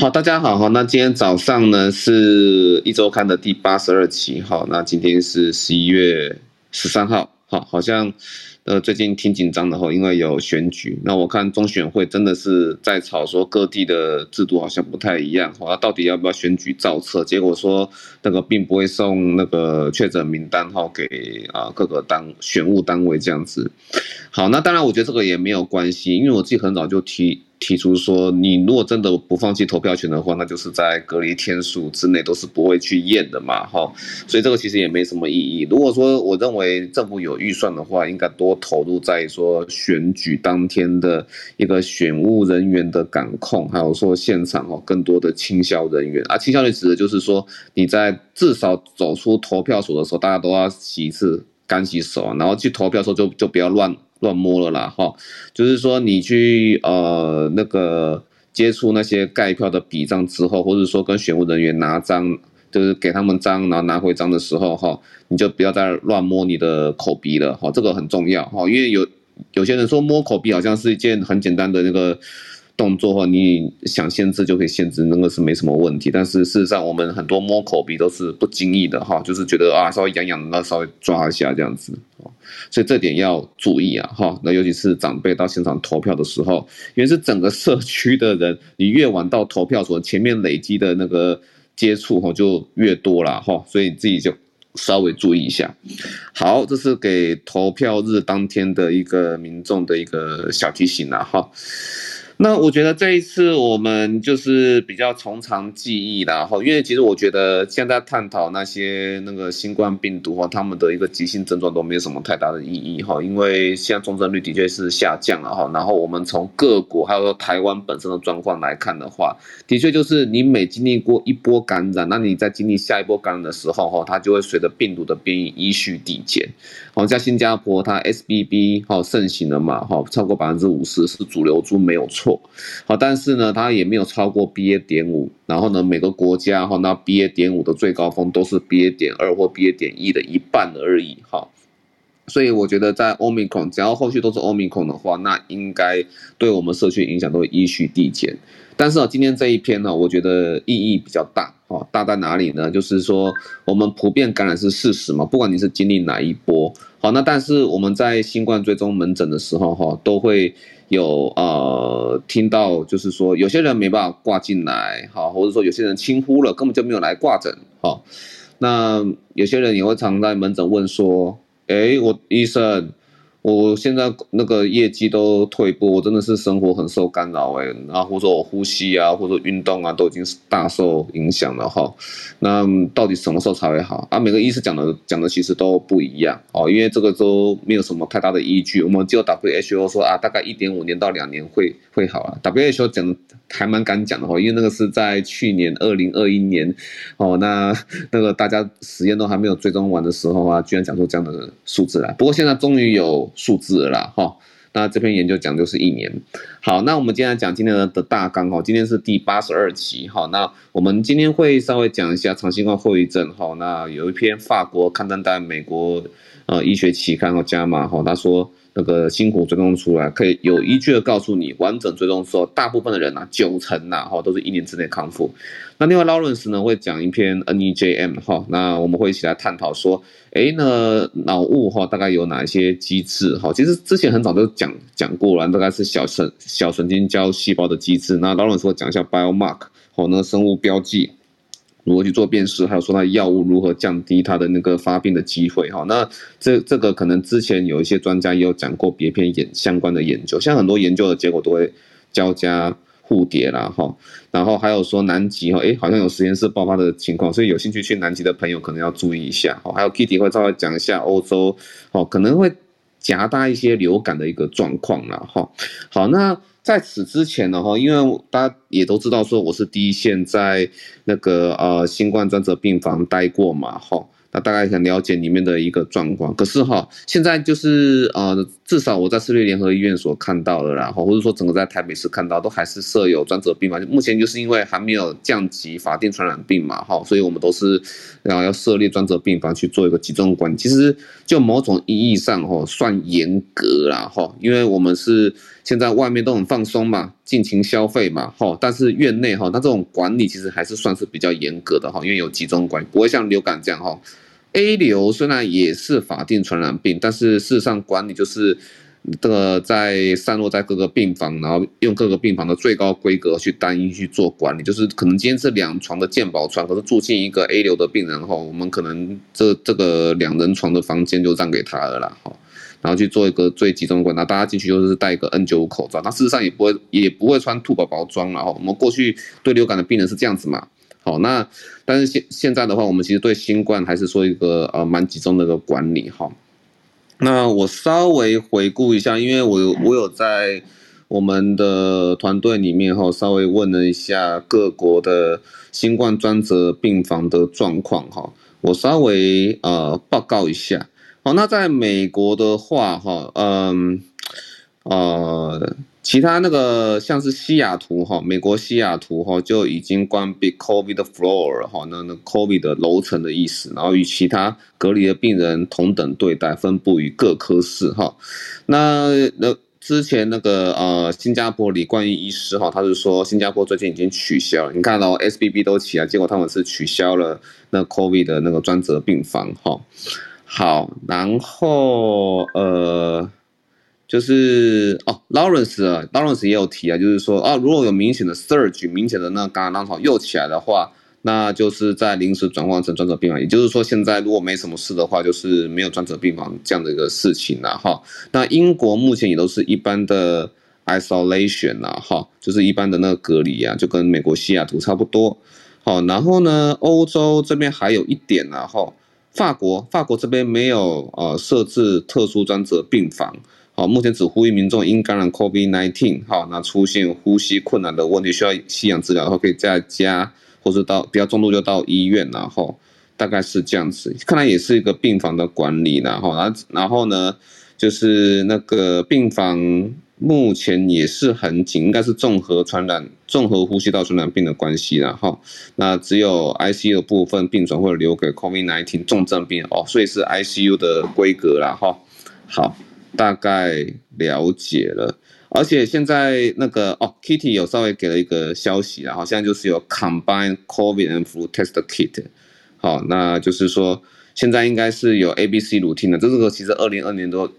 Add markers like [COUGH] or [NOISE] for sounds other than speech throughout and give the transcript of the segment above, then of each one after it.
好，大家好哈。那今天早上呢是一周刊的第八十二期哈。那今天是十一月十三号，好，好像呃最近挺紧张的哈，因为有选举。那我看中选会真的是在吵说各地的制度好像不太一样，好，到底要不要选举造册？结果说那个并不会送那个确诊名单号给啊各个单选务单位这样子。好，那当然我觉得这个也没有关系，因为我自己很早就提。提出说，你如果真的不放弃投票权的话，那就是在隔离天数之内都是不会去验的嘛，哈，所以这个其实也没什么意义。如果说我认为政府有预算的话，应该多投入在说选举当天的一个选务人员的感控，还有说现场哦更多的清消人员啊，清消人指的就是说你在至少走出投票所的时候，大家都要洗一次干洗手，然后去投票的时候就就不要乱。乱摸了啦，哈，就是说你去呃那个接触那些盖票的笔账之后，或者说跟选务人员拿章，就是给他们章，然后拿回章的时候，哈，你就不要再乱摸你的口鼻了，哈，这个很重要，哈，因为有有些人说摸口鼻好像是一件很简单的那个。动作的话，你想限制就可以限制，那个是没什么问题。但是事实上，我们很多摸口鼻都是不经意的哈，就是觉得啊稍微痒痒的，那稍微抓一下这样子，所以这点要注意啊哈。那尤其是长辈到现场投票的时候，因为是整个社区的人，你越晚到投票所，前面累积的那个接触哈就越多了哈，所以自己就稍微注意一下。好，这是给投票日当天的一个民众的一个小提醒了哈。那我觉得这一次我们就是比较从长计议啦，哈，因为其实我觉得现在探讨那些那个新冠病毒哈，他们的一个急性症状都没有什么太大的意义哈，因为现在重症率的确是下降了哈，然后我们从各国还有说台湾本身的状况来看的话，的确就是你每经历过一波感染，那你在经历下一波感染的时候哈，它就会随着病毒的变异依序递减，好像新加坡它 SBB 哈盛行了嘛哈，超过百分之五十是主流株没有错。好，但是呢，它也没有超过 BA 点五，然后呢，每个国家哈，那 BA 点五的最高峰都是 BA 点二或 BA 点一的一半而已，哈，所以我觉得在 Omicron，只要后续都是 Omicron 的话，那应该对我们社区影响都会依序递减。但是啊，今天这一篇呢，我觉得意义比较大，哈，大在哪里呢？就是说，我们普遍感染是事实嘛，不管你是经历哪一波，好，那但是我们在新冠追踪门诊的时候，哈，都会。有呃听到就是说有些人没办法挂进来，哈，或者说有些人轻忽了，根本就没有来挂诊，哈，那有些人也会常在门诊问说，哎，我医生。我现在那个业绩都退步，我真的是生活很受干扰哎，然后或者我呼吸啊，或者运动啊，都已经是大受影响了哈。那到底什么时候才会好啊？每个医师讲的讲的其实都不一样哦，因为这个都没有什么太大的依据。我们就 WHO 说啊，大概一点五年到两年会会好啊。WHO 讲还蛮敢讲的哈，因为那个是在去年二零二一年哦，那那个大家实验都还没有追踪完的时候啊，居然讲出这样的数字来。不过现在终于有。数字了，哈，那这篇研究讲就是一年。好，那我们今天来讲今天的的大纲哈，今天是第八十二期哈，那我们今天会稍微讲一下长新冠后遗症哈，那有一篇法国刊登在美国呃医学期刊和加码哈，他说。那个辛苦追踪出来，可以有依据的告诉你，完整追踪之后，大部分的人呐、啊，九成呐、啊，哈，都是一年之内康复。那另外，Lawrence 呢会讲一篇 NEJM 哈，那我们会一起来探讨说，诶，那脑雾哈大概有哪一些机制哈？其实之前很早就讲讲过了，大概是小神小神经胶细胞的机制。那 Lawrence 会讲一下 biomark 好，那生物标记。如何去做辨识，还有说它药物如何降低它的那个发病的机会哈？那这这个可能之前有一些专家也有讲过别篇研相关的研究，像很多研究的结果都会交加互叠啦哈。然后还有说南极哈，诶好像有实验室爆发的情况，所以有兴趣去南极的朋友可能要注意一下哈。还有 Kitty 会稍微讲一下欧洲哦，可能会夹带一些流感的一个状况啦哈。好，那。在此之前呢，哈，因为大家也都知道说我是第一线在那个呃新冠专责病房待过嘛，哈，那大概想了解里面的一个状况。可是哈，现在就是呃至少我在市立联合医院所看到的，然后或者说整个在台北市看到，都还是设有专责病房。目前就是因为还没有降级法定传染病嘛，哈，所以我们都是然后要设立专责病房去做一个集中管理。其实就某种意义上，哈，算严格啦，哈，因为我们是现在外面都很放松嘛，尽情消费嘛，哈，但是院内哈，它这种管理其实还是算是比较严格的哈，因为有集中管理，不会像流感这样哈。A 流虽然也是法定传染病，但是事实上管理就是这个在散落在各个病房，然后用各个病房的最高规格去单一去做管理，就是可能今天是两床的健保床，可是住进一个 A 流的病人后，我们可能这这个两人床的房间就让给他了啦，哈，然后去做一个最集中的管理，大家进去就是戴一个 N95 口罩，那事实上也不会也不会穿兔宝宝装了哈，我们过去对流感的病人是这样子嘛。好，那但是现现在的话，我们其实对新冠还是说一个呃蛮集中的一个管理哈。那我稍微回顾一下，因为我有我有在我们的团队里面哈，稍微问了一下各国的新冠专责病房的状况哈，我稍微呃报告一下。好，那在美国的话哈，嗯呃。其他那个像是西雅图哈，美国西雅图哈就已经关闭 COVID floor 哈，那那 COVID 的楼层的意思，然后与其他隔离的病人同等对待，分布于各科室哈。那那之前那个呃新加坡李冠毅医师哈，他是说新加坡最近已经取消了，你看到 SBB 都起来，结果他们是取消了那 COVID 的那个专责病房哈。好，然后呃。就是哦，Lawrence 啊，Lawrence 也有提啊，就是说啊，如果有明显的 surge，明显的那个感染浪潮又起来的话，那就是在临时转换成专责病房。也就是说，现在如果没什么事的话，就是没有专责病房这样的一个事情了哈。那英国目前也都是一般的 isolation 啊，哈，就是一般的那个隔离啊，就跟美国西雅图差不多。好，然后呢，欧洲这边还有一点啊，哈，法国，法国这边没有呃设置特殊专责病房。好，目前只呼吁民众因感染 COVID-19，好，那出现呼吸困难的问题，需要吸氧治疗的话，可以在家，或是到比较重度就到医院，然后大概是这样子。看来也是一个病房的管理，然后，然后，然后呢，就是那个病房目前也是很紧，应该是综合传染、综合呼吸道传染病的关系，然后，那只有 ICU 的部分病床会留给 COVID-19 重症病哦，所以是 ICU 的规格啦，哈，好。大概了解了，而且现在那个哦，Kitty 有稍微给了一个消息然后现在就是有 Combine COVID and Flu Test Kit，好，那就是说现在应该是有 ABC routine 的，这个其实二零二年都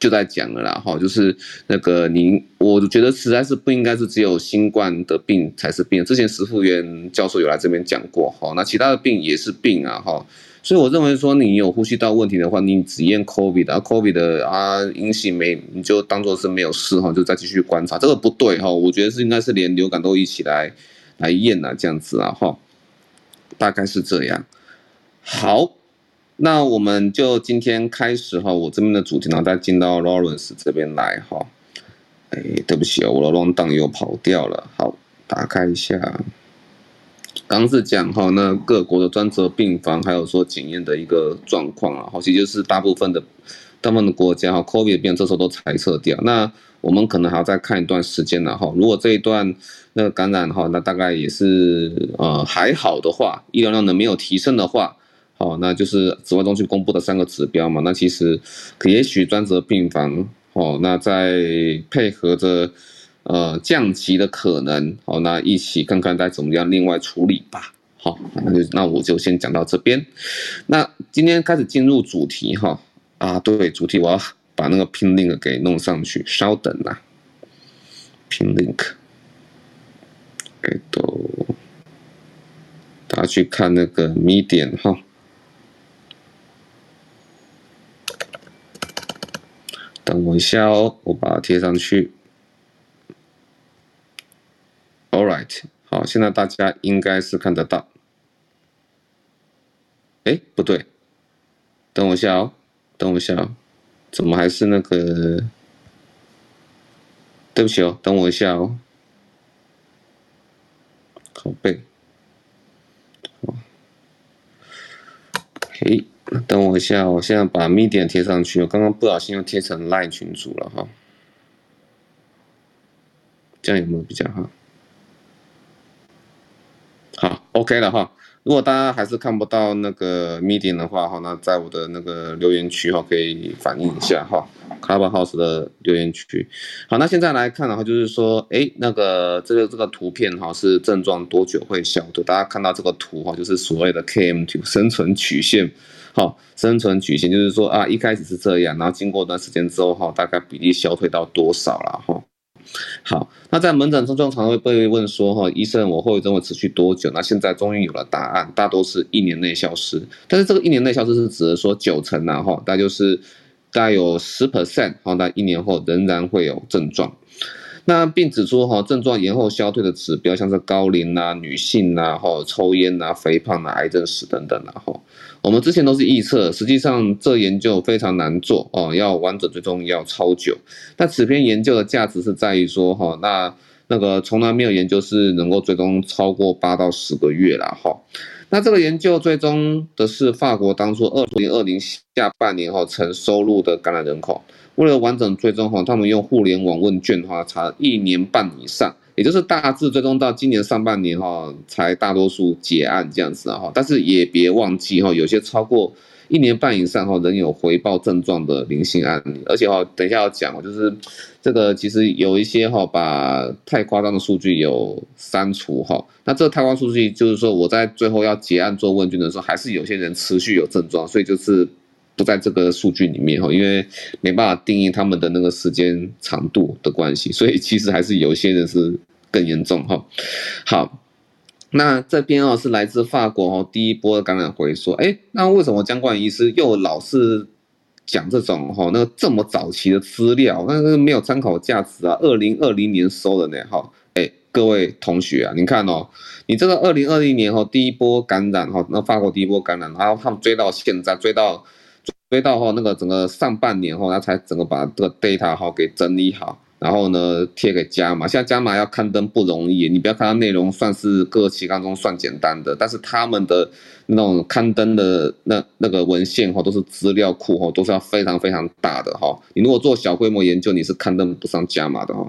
就在讲了啦，哈，就是那个您，我觉得实在是不应该是只有新冠的病才是病，之前石富元教授有来这边讲过，哈，那其他的病也是病啊，哈。所以我认为说，你有呼吸道问题的话，你只验 COVID 啊，COVID 的啊阴性没，你就当做是没有事哈，就再继续观察，这个不对哈，我觉得是应该是连流感都一起来来验啊，这样子啊哈，大概是这样。好，那我们就今天开始哈，我这边的主题呢，再进到 Lawrence 这边来哈。哎，对不起啊，我的 r o n d o w n 又跑掉了，好，打开一下。刚是讲哈，那各国的专责病房，还有说检验的一个状况啊，好，其实就是大部分的大部分的国家哈，COVID 病这时候都裁撤掉。那我们可能还要再看一段时间了哈。如果这一段那个感染哈，那大概也是呃还好的话，医疗量能没有提升的话，好，那就是指挥中心公布的三个指标嘛。那其实也许专责病房哦，那在配合着。呃，降级的可能，好，那一起看看该怎么样另外处理吧。好，那就那我就先讲到这边。那今天开始进入主题哈。啊，对，主题我要把那个 pin link 给弄上去，稍等啦。pin link，给都，大家去看那个 Medium 哈。等我一下哦，我把它贴上去。All right，好，现在大家应该是看得到。哎，不对，等我一下哦，等我一下哦，怎么还是那个？对不起哦，等我一下哦。拷贝，好，嘿，等我一下，我现在把 Medium 贴上去，我刚刚不小心又贴成 Line 群组了哈，这样有没有比较好？，OK 了哈。如果大家还是看不到那个 Medium 的话哈，那在我的那个留言区哈，可以反映一下哈，Clubhouse 的留言区。好，那现在来看的话，就是说，哎，那个这个这个图片哈，是症状多久会消退？大家看到这个图哈，就是所谓的 KM2 生存曲线。好，生存曲线就是说啊，一开始是这样，然后经过一段时间之后哈，大概比例消退到多少了哈？好，那在门诊中常常会被问说哈，医生，我后遗症会持续多久？那现在终于有了答案，大多是一年内消失。但是这个一年内消失是指的说九成呐哈，那就是大概有十 percent 哈，那一年后仍然会有症状。那并指出哈，症状延后消退的指标像是高龄呐、女性呐、哈抽烟呐、肥胖呐、癌症史等等呐哈。我们之前都是预测，实际上这研究非常难做哦，要完整追踪要超久。那此篇研究的价值是在于说哈，那那个从来没有研究是能够追踪超过八到十个月了哈。那这个研究追踪的是法国当初二零二零下半年后曾收入的感染人口。为了完整追踪哈，他们用互联网问卷哈查一年半以上，也就是大致追踪到今年上半年哈才大多数结案这样子哈，但是也别忘记哈，有些超过一年半以上哈仍有回报症状的零星案例，而且哈等一下要讲就是这个其实有一些哈把太夸张的数据有删除哈，那这个太夸张数据就是说我在最后要结案做问卷的时候，还是有些人持续有症状，所以就是。不在这个数据里面哈，因为没办法定义他们的那个时间长度的关系，所以其实还是有些人是更严重哈。好，那这边哦是来自法国哦第一波的感染回溯，哎，那为什么姜冠医师又老是讲这种哈那这么早期的资料，那是没有参考价值啊？二零二零年收的呢哈，哎，各位同学啊，你看哦，你这个二零二零年哈第一波感染哈，那法国第一波感染，然后他们追到现在追到。追到后，那个整个上半年后，他才整个把这个 data 哈给整理好。然后呢，贴给加码，现在加码要刊登不容易，你不要看它内容算是各期刊中算简单的，但是他们的那种刊登的那那个文献哈，都是资料库哈，都是要非常非常大的哈。你如果做小规模研究，你是刊登不上加码的哈。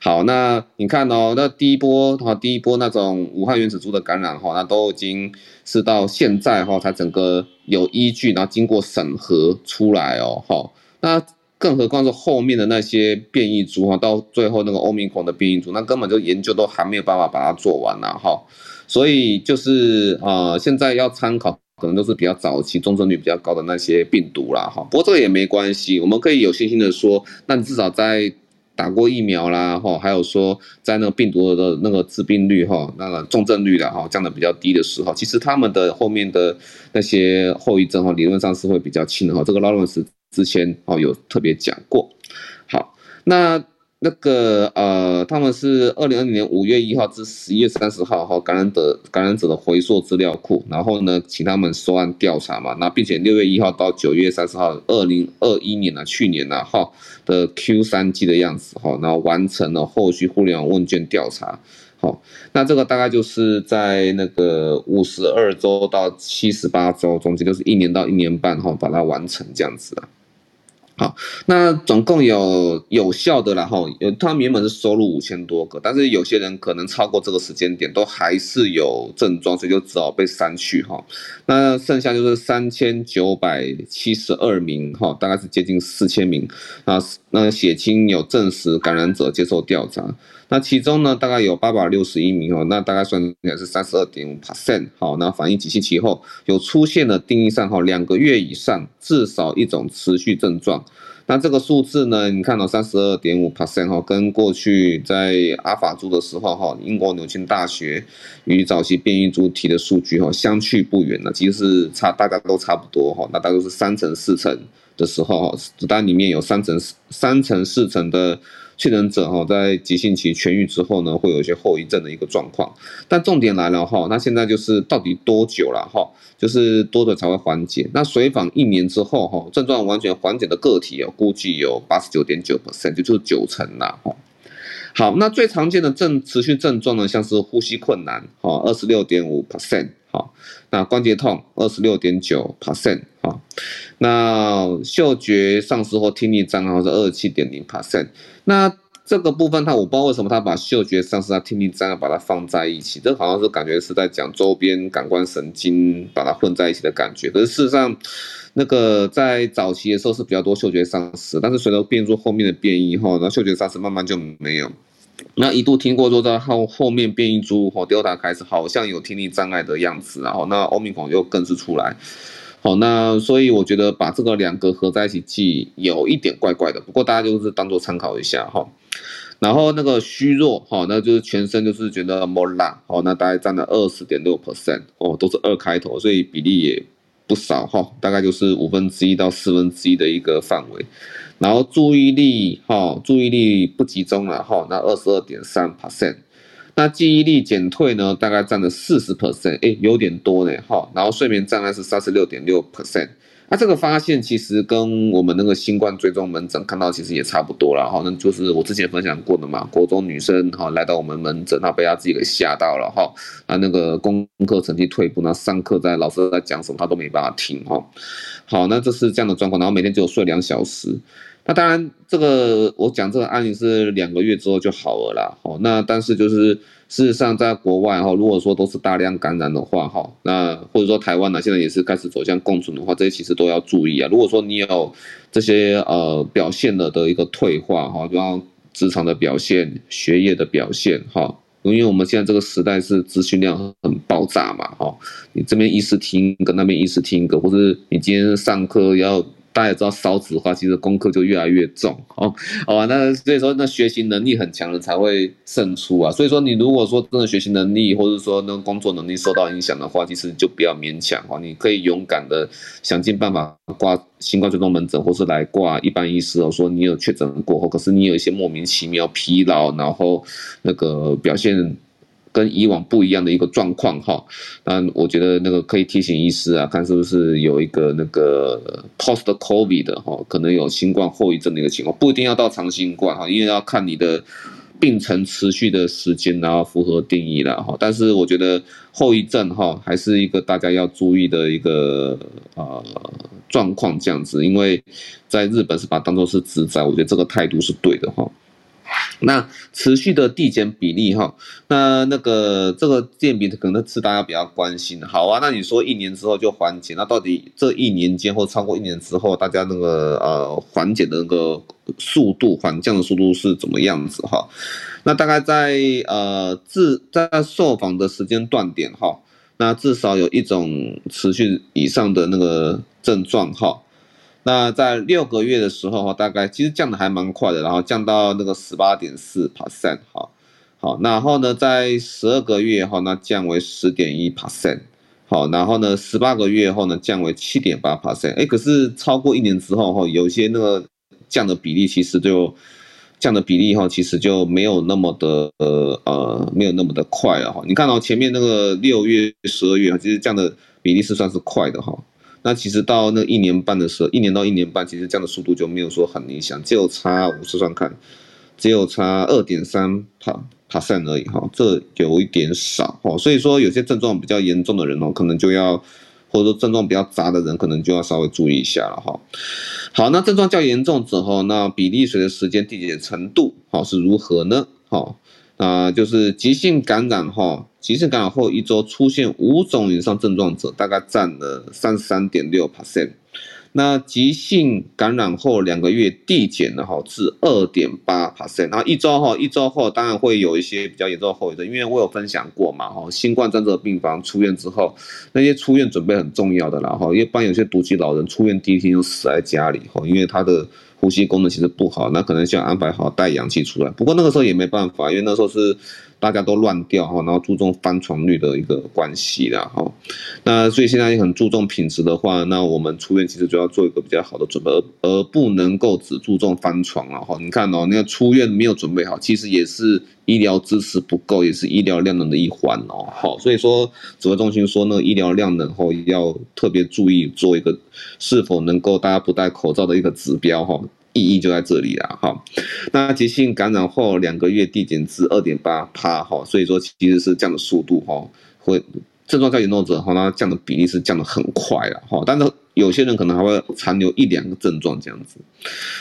好，那你看哦，那第一波哈，第一波那种武汉原始猪的感染哈，那都已经是到现在哈才整个有依据，然后经过审核出来哦，哈，那。更何况是后面的那些变异株哈，到最后那个欧米孔的变异株，那根本就研究都还没有办法把它做完了哈。所以就是啊，现在要参考可能都是比较早期、重症率比较高的那些病毒啦哈。不过这个也没关系，我们可以有信心的说，那你至少在打过疫苗啦哈，还有说在那个病毒的那个致病率哈、那个重症率的哈降得比较低的时候，其实他们的后面的那些后遗症哈，理论上是会比较轻的哈。这个劳伦斯。之前哦有特别讲过，好，那那个呃，他们是二零二零年五月一号至十一月三十号哈感染的感染者的回溯资料库，然后呢，请他们收案调查嘛，那并且六月一号到九月三十号，二零二一年呢，去年呢哈的 Q 三季的样子哈，然后完成了后续互联网问卷调查，好，那这个大概就是在那个五十二周到七十八周中间，就是一年到一年半哈，把它完成这样子啊。好，那总共有有效的然后有他原本是收入五千多个，但是有些人可能超过这个时间点都还是有症状，所以就只好被删去哈。那剩下就是三千九百七十二名哈，大概是接近四千名啊。那血清有证实感染者接受调查，那其中呢大概有八百六十一名哦，那大概算起来是三十二点五 percent 好，那反映急性期后有出现了定义上哈两个月以上至少一种持续症状，那这个数字呢，你看到三十二点五 percent 哈，跟过去在阿法猪的时候哈，英国牛津大学与早期变异株提的数据哈相去不远了，其实是差大家都差不多哈，那大概是三成四成。的时候，子弹里面有三成三成四成的确诊者哈，在急性期痊愈之后呢，会有一些后遗症的一个状况。但重点来了哈，那现在就是到底多久了哈？就是多久才会缓解？那随访一年之后哈，症状完全缓解的个体哦，估计有八十九点九 percent，就就是九成了哈。好，那最常见的症持续症状呢，像是呼吸困难哈，二十六点五 percent。好，那关节痛二十六点九 percent 哈，那嗅觉丧失或听力障碍是二十七点零 percent，那。这个部分，他我不知道为什么他把嗅觉丧失、他听力障碍把它放在一起，这好像是感觉是在讲周边感官神经把它混在一起的感觉。可是事实上，那个在早期的时候是比较多嗅觉丧失，但是随着变异株后面的变异后，然后嗅觉丧失慢慢就没有。那一度听过说到后后面变异株和 Delta 开始好像有听力障碍的样子，然后那 Omicron 又更是出来。好，那所以我觉得把这个两个合在一起记有一点怪怪的，不过大家就是当做参考一下哈。然后那个虚弱哈，那就是全身就是觉得 more 辣，好，那大概占了二十点六 percent 哦，都是二开头，所以比例也不少哈，大概就是五分之一到四分之一的一个范围。然后注意力哈，注意力不集中了哈，那二十二点三 percent。那记忆力减退呢，大概占了四十 percent，哎，有点多呢，哈。然后睡眠障碍是三十六点六 percent。那这个发现其实跟我们那个新冠追踪门诊看到其实也差不多了，哈。那就是我之前分享过的嘛，国中女生哈来到我们门诊，她被她自己给吓到了，哈。啊那个功课成绩退步，那上课在老师在讲什么，她都没办法听，哈。好，那这是这样的状况，然后每天只有睡两小时。那当然，这个我讲这个案例是两个月之后就好了啦。好，那但是就是事实上，在国外哈，如果说都是大量感染的话哈，那或者说台湾呢，现在也是开始走向共存的话，这些其实都要注意啊。如果说你有这些呃表现了的一个退化哈，比方职场的表现、学业的表现哈，因为我们现在这个时代是资讯量很爆炸嘛哈，你这边医师听一个，那边医师听一个，或者你今天上课要。大家也知道少子化，其实功课就越来越重哦。好吧，那所以说那学习能力很强的才会胜出啊。所以说你如果说真的学习能力或者说那工作能力受到影响的话，其实就不要勉强哦。你可以勇敢的想尽办法挂新冠追踪门诊，或是来挂一般医师哦。说你有确诊过后，可是你有一些莫名其妙疲劳，然后那个表现。跟以往不一样的一个状况哈，那我觉得那个可以提醒医师啊，看是不是有一个那个 post COVID 的哈，可能有新冠后遗症的一个情况，不一定要到长新冠哈，因为要看你的病程持续的时间，然后符合定义了哈。但是我觉得后遗症哈，还是一个大家要注意的一个呃状况这样子，因为在日本是把它当作是自灾，我觉得这个态度是对的哈。那持续的递减比例哈，那那个这个递减比可能是大家比较关心。好啊，那你说一年之后就缓解，那到底这一年间或超过一年之后，大家那个呃缓解的那个速度缓降的速度是怎么样子哈？那大概在呃自在受访的时间断点哈，那至少有一种持续以上的那个症状哈。那在六个月的时候哈，大概其实降的还蛮快的，然后降到那个十八点四 percent 哈，好，然后呢，在十二个月后那降为十点一 percent，好，然后呢，十八个月后呢降为七点八 percent，哎，可是超过一年之后哈，有些那个降的比例其实就降的比例哈，其实就没有那么的呃呃没有那么的快了哈，你看到前面那个六月、十二月其实降的比例是算是快的哈。那其实到那一年半的时候，一年到一年半，其实这样的速度就没有说很理想，只有差我试算看，只有差二点三帕帕森而已哈，这有一点少哈，所以说有些症状比较严重的人哦，可能就要，或者说症状比较杂的人，可能就要稍微注意一下了哈。好，那症状较严重之后，那比例随着时间递减程度好是如何呢？好。啊、就是急性感染后，急性感染后一周出现五种以上症状者，大概占了三十三点六 percent。那急性感染后两个月递减了哈，至二点八 percent。然后一周后，一周后当然会有一些比较严重的后遗症，因为我有分享过嘛哈，新冠专责病房出院之后，那些出院准备很重要的啦哈，一般有些独居老人出院第一天就死在家里哈，因为他的。呼吸功能其实不好，那可能需要安排好带氧气出来。不过那个时候也没办法，因为那时候是大家都乱掉哈，然后注重翻床率的一个关系啦哈。那所以现在也很注重品质的话，那我们出院其实就要做一个比较好的准备，而不能够只注重翻床了哈。你看哦，那个出院没有准备好，其实也是医疗支持不够，也是医疗量能的一环哦。好，所以说指挥中心说那个医疗量能后要特别注意做一个是否能够大家不戴口罩的一个指标哈。意义就在这里了哈，那急性感染后两个月递减至二点八趴哈，所以说其实是这样的速度哈，会症状较严重者哈，那降的比例是降的很快了哈，但是有些人可能还会残留一两个症状这样子。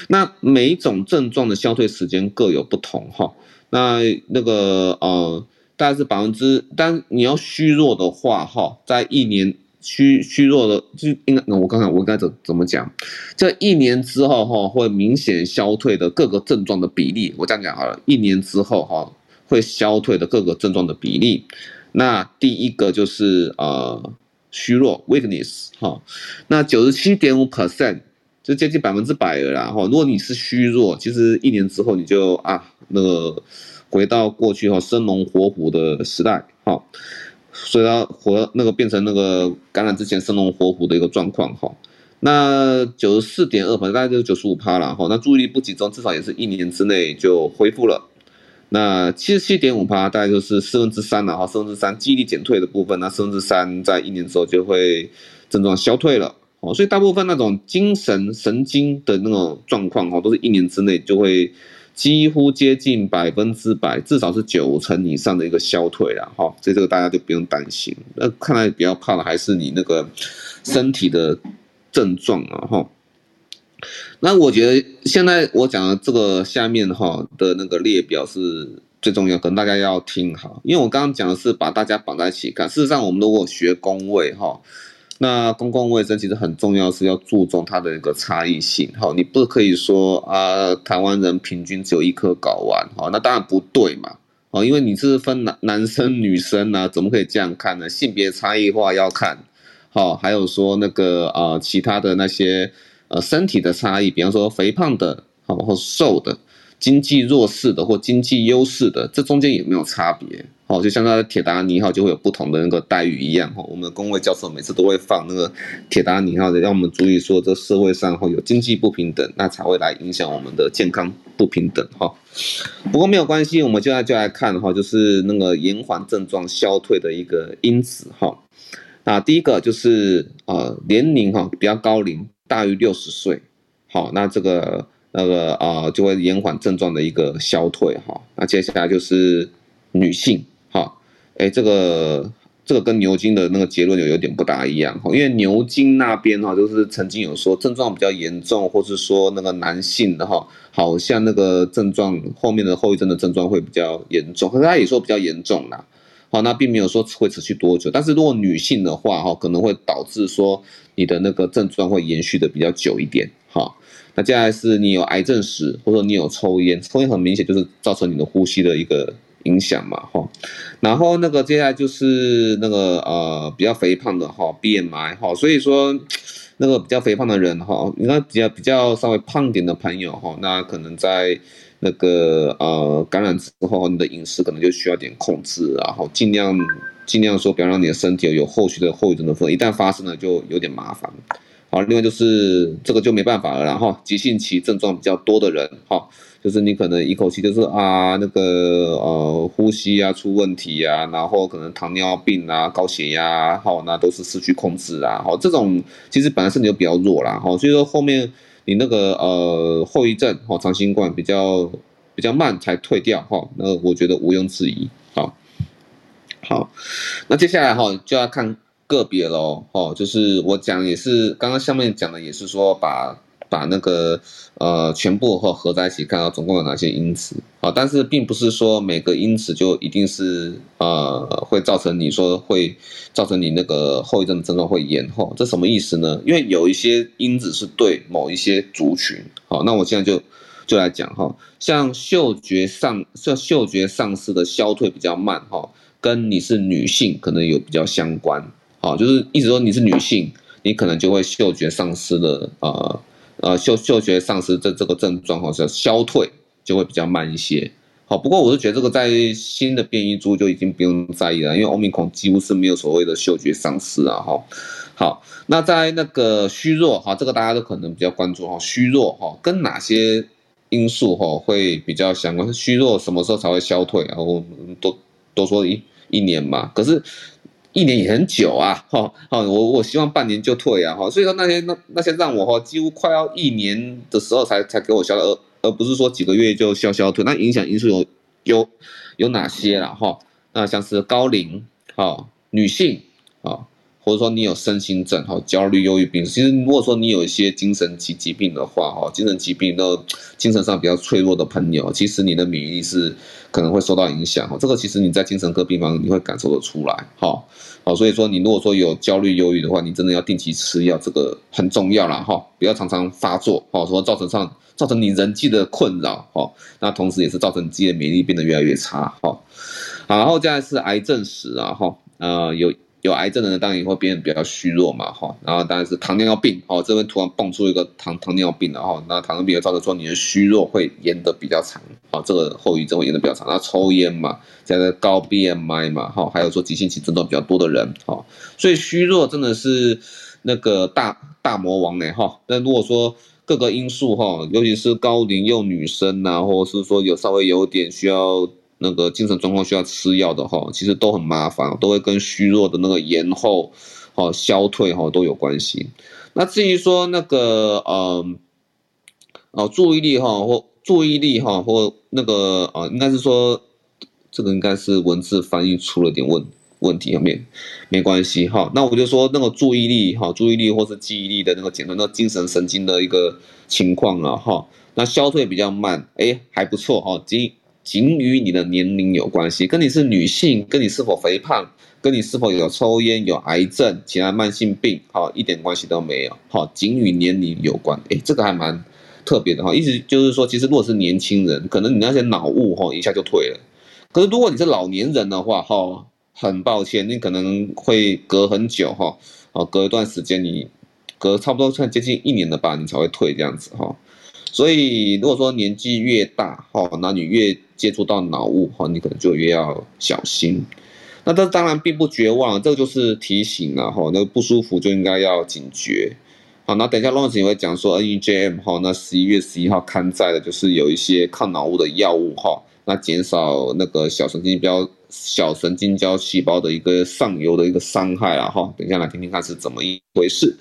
那每一种症状的消退时间各有不同哈。那那个呃，大概是百分之，但你要虚弱的话哈，在一年虚虚弱的就应该，我刚才我应该怎怎么讲？这一年之后哈，会明显消退的各个症状的比例，我这样讲好了，一年之后哈，会消退的各个症状的比例。那第一个就是呃虚弱 weakness 哈，那九十七点五 percent 就接近百分之百了啦哈。如果你是虚弱，其实一年之后你就啊那个回到过去哈生龙活虎的时代哈，所以它活那个变成那个感染之前生龙活虎的一个状况哈。那九十四点二 percent 大概就是九十五趴了哈。那注意力不集中，至少也是一年之内就恢复了。那七十七点五趴，大概就是四分之三了哈，四分之三记忆力减退的部分，那四分之三在一年之后就会症状消退了哦，所以大部分那种精神神经的那种状况哈，都是一年之内就会几乎接近百分之百，至少是九成以上的一个消退了哈，所以这个大家就不用担心。那看来比较怕的还是你那个身体的症状啊哈。那我觉得现在我讲的这个下面哈的那个列表是最重要，可能大家要听好，因为我刚刚讲的是把大家绑在一起看。事实上，我们如果学公卫哈，那公共卫生其实很重要，是要注重它的一个差异性哈。你不可以说啊，台湾人平均只有一颗睾丸哈，那当然不对嘛，哦，因为你是分男男生女生啊，怎么可以这样看呢？性别差异化要看，好，还有说那个啊，其他的那些。呃，身体的差异，比方说肥胖的，好或瘦的，经济弱势的或经济优势的，这中间有没有差别？好，就像那铁达尼号就会有不同的那个待遇一样哈。我们的公卫教授每次都会放那个铁达尼号的，让我们注意说，这社会上会有经济不平等，那才会来影响我们的健康不平等哈。不过没有关系，我们就来就来看哈，就是那个延缓症状消退的一个因子哈。那第一个就是呃年龄哈比较高龄。大于六十岁，好，那这个那个啊、就会延缓症状的一个消退哈。那接下来就是女性，哎，这个这个跟牛津的那个结论有有点不大一样哈，因为牛津那边哈，就是曾经有说症状比较严重，或是说那个男性的哈，好像那个症状后面的后遗症的症状会比较严重，可是他也说比较严重啦。好，那并没有说会持续多久，但是如果女性的话，哈，可能会导致说你的那个症状会延续的比较久一点，哈。那接下来是你有癌症史，或者你有抽烟，抽烟很明显就是造成你的呼吸的一个影响嘛，哈。然后那个接下来就是那个呃比较肥胖的哈，BMI 哈，所以说那个比较肥胖的人哈，你看比较比较稍微胖点的朋友哈，那可能在。那个呃，感染之后，你的饮食可能就需要点控制，然后尽量尽量说，不要让你的身体有后续的后遗症的风险，一旦发生了，就有点麻烦。好，另外就是这个就没办法了，然后急性期症状比较多的人，哈，就是你可能一口气就是啊，那个呃呼吸啊出问题啊，然后可能糖尿病啊、高血压，好，那都是失去控制啊，好，这种其实本来身体就比较弱啦，好，所以说后面。你那个呃后遗症哈，长新冠比较比较慢才退掉哈，那我觉得毋庸置疑。好，好，那接下来哈就要看个别喽，哈，就是我讲也是刚刚下面讲的也是说把。把那个呃全部和合在一起看到总共有哪些因子啊？但是并不是说每个因子就一定是呃会造成你说会造成你那个后遗症的症状会延后，这什么意思呢？因为有一些因子是对某一些族群，好，那我现在就就来讲哈，像嗅觉丧像嗅觉丧失的消退比较慢哈，跟你是女性可能有比较相关，好，就是一直说你是女性，你可能就会嗅觉丧失的啊。呃，嗅嗅觉丧失这这个症状哈，是消退就会比较慢一些。好，不过我是觉得这个在新的变异株就已经不用在意了，因为欧米孔几乎是没有所谓的嗅觉丧失啊。哈，好，那在那个虚弱哈，这个大家都可能比较关注哈，虚弱哈跟哪些因素哈会比较相关？虚弱什么时候才会消退？然后都都说一一年嘛，可是。一年也很久啊，哈，好，我我希望半年就退啊，哈，所以说那些那那些让我哈几乎快要一年的时候才才给我消，而而不是说几个月就消消退，那影响因素有有有哪些啦，哈，那像是高龄，哈，女性，啊。或者说你有身心症哈，焦虑、忧郁病。其实如果说你有一些精神疾疾病的话哈，精神疾病的精神上比较脆弱的朋友，其实你的免疫力是可能会受到影响哈。这个其实你在精神科病房你会感受得出来哈。好，所以说你如果说有焦虑、忧郁的话，你真的要定期吃药，这个很重要啦哈，不要常常发作哈，说造成上造成你人际的困扰哈。那同时也是造成你自己的免疫力变得越来越差哈。好，然后接下来是癌症史啊哈，呃有。有癌症的人当然也会变得比较虚弱嘛，哈，然后当然是糖尿病，哦，这边突然蹦出一个糖糖尿病了，哈，那糖尿病也造成说你的虚弱会延得比较长，啊，这个后遗症会延得比较长。那抽烟嘛，加上高 BMI 嘛，哈，还有说急性期症状比较多的人，哈，所以虚弱真的是那个大大魔王呢，哈。那如果说各个因素，哈，尤其是高龄又女生呐，或者是说有稍微有点需要。那个精神状况需要吃药的哈，其实都很麻烦，都会跟虚弱的那个延后、哈消退哈都有关系。那至于说那个呃哦注意力哈或注意力哈或那个啊，应该是说这个应该是文字翻译出了点问问题，没没关系哈。那我就说那个注意力哈，注意力或是记忆力的那个简单，那精神神经的一个情况了哈。那消退比较慢，哎还不错哈，仅仅与你的年龄有关系，跟你是女性，跟你是否肥胖，跟你是否有抽烟、有癌症、其他慢性病，好，一点关系都没有，好，仅与年龄有关，哎，这个还蛮特别的哈，意思就是说，其实如果是年轻人，可能你那些脑雾哈一下就退了，可是如果你是老年人的话哈，很抱歉，你可能会隔很久哈，哦，隔一段时间，你隔差不多算接近一年了吧，你才会退这样子哈。所以，如果说年纪越大，哈，那你越接触到脑雾，哈，你可能就越要小心。那这当然并不绝望，这个就是提醒了，哈，那个不舒服就应该要警觉。好，那等一下，Lance 也会讲说，NEJM 哈，那十一月十一号刊载的就是有一些抗脑雾的药物，哈，那减少那个小神经标小神经胶细胞的一个上游的一个伤害啊，哈，等一下来听听看是怎么一回事。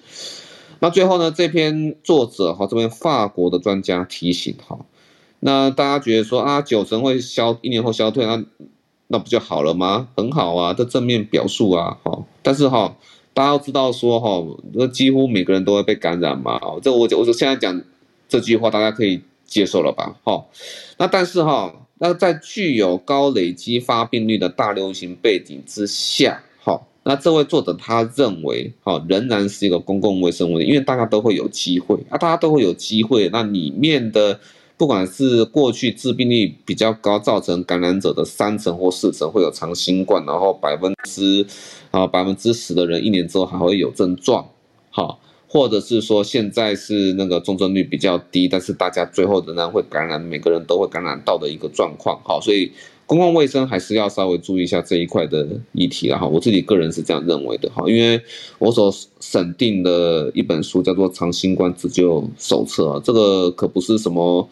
那最后呢，这篇作者哈，这边法国的专家提醒哈，那大家觉得说啊，酒神会消一年后消退，那那不就好了吗？很好啊，这正面表述啊，哈，但是哈，大家要知道说哈，那几乎每个人都会被感染嘛，哦，这我我就现在讲这句话，大家可以接受了吧？哈，那但是哈，那在具有高累积发病率的大流行背景之下。那这位作者他认为，哈，仍然是一个公共卫生问题，因为大家都会有机会啊，大家都会有机会。那里面的不管是过去致病率比较高，造成感染者的三成或四成会有长新冠，然后百分之啊百分之十的人一年之后还会有症状，好，或者是说现在是那个重症率比较低，但是大家最后仍然会感染，每个人都会感染到的一个状况，好，所以。公共卫生还是要稍微注意一下这一块的议题了哈，我自己个人是这样认为的哈，因为我所审定的一本书叫做《长新冠自救手册》啊，这个可不是什么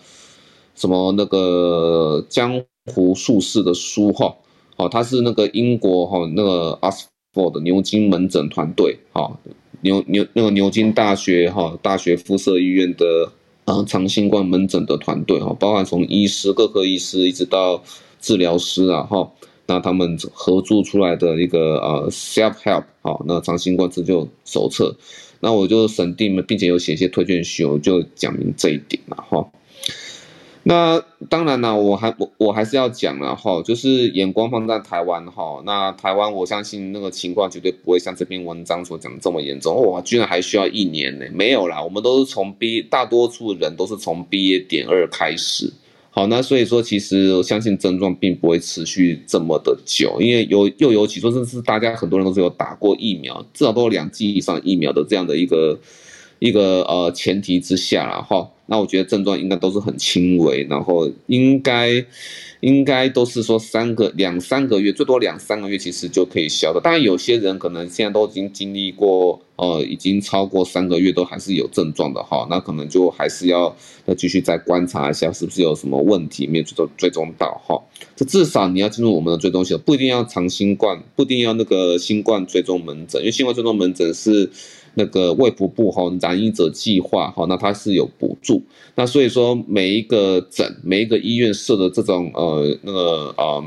什么那个江湖术士的书哈，哦，它是那个英国哈那个 Oxford 牛津门诊团队哈，牛牛那个牛津大学哈大学附设医院的啊长新冠门诊的团队哈，包含从医师各科医师一直到。治疗师啊，哈，那他们合作出来的一个呃 self help 好，那长新冠自救手册，那我就审定，并且有写一些推荐序，我就讲明这一点了哈。那当然了，我还我我还是要讲了哈，就是眼光放在台湾哈，那台湾我相信那个情况绝对不会像这篇文章所讲的这么严重，哇，居然还需要一年呢？没有啦，我们都是从毕，大多数人都是从毕业点二开始。好，那所以说，其实我相信症状并不会持续这么的久，因为有又尤其说，这是大家很多人都是有打过疫苗，至少都有两剂以上疫苗的这样的一个一个呃前提之下了哈。那我觉得症状应该都是很轻微，然后应该。应该都是说三个两三个月，最多两三个月，其实就可以消的。当然，有些人可能现在都已经经历过，呃，已经超过三个月都还是有症状的哈，那可能就还是要要继续再观察一下，是不是有什么问题没有追踪追踪到哈。这至少你要进入我们的追踪系统，不一定要长新冠，不一定要那个新冠追踪门诊，因为新冠追踪门诊是。那个卫福部哈染疫者计划哈，那它是有补助，那所以说每一个诊每一个医院设的这种呃那个呃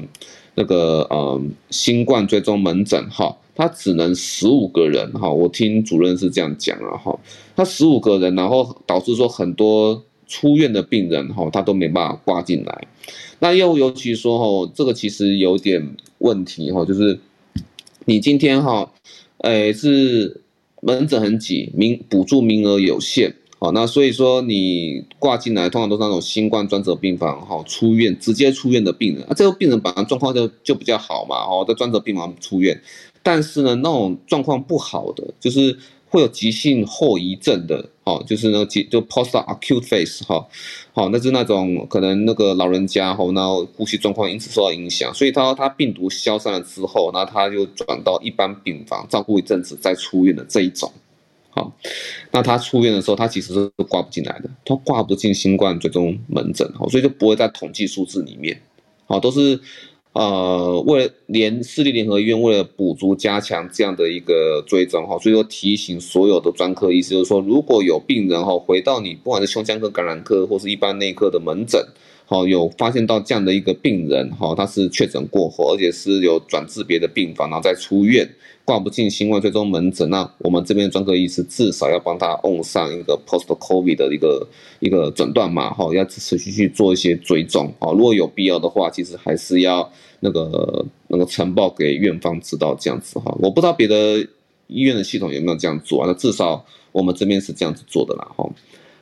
那个呃新冠追踪门诊哈，他只能十五个人哈，我听主任是这样讲了哈，他十五个人，然后导致说很多出院的病人哈，他都没办法挂进来。那又尤其说哈，这个其实有点问题哈，就是你今天哈，诶是门诊很挤，名补助名额有限。好，那所以说你挂进来，通常都是那种新冠专责病房，哈，出院直接出院的病人，啊，这个病人本来状况就就比较好嘛，哦，在专责病房出院，但是呢，那种状况不好的，就是会有急性后遗症的，哦，就是那个就 post acute phase，哈，好，那是那种可能那个老人家，吼，那呼吸状况因此受到影响，所以他他病毒消散了之后，那他就转到一般病房照顾一阵子再出院的这一种。好，那他出院的时候，他其实是挂不进来的，他挂不进新冠最终门诊，好，所以就不会在统计数字里面，好，都是呃，为了联私立联合医院为了补足加强这样的一个追踪，哈，所以说提醒所有的专科医师，就是说如果有病人哈回到你不管是胸腔科、感染科或是一般内科的门诊。好，有发现到这样的一个病人，哈，他是确诊过后，而且是有转至别的病房，然后再出院，挂不进新冠追踪门诊，那我们这边专科医师至少要帮他 on 上一个 post COVID 的一个一个诊断码，哈，要持续去做一些追踪，啊，如果有必要的话，其实还是要那个那个呈报给院方知道这样子，哈，我不知道别的医院的系统有没有这样做啊，那至少我们这边是这样子做的啦，哈。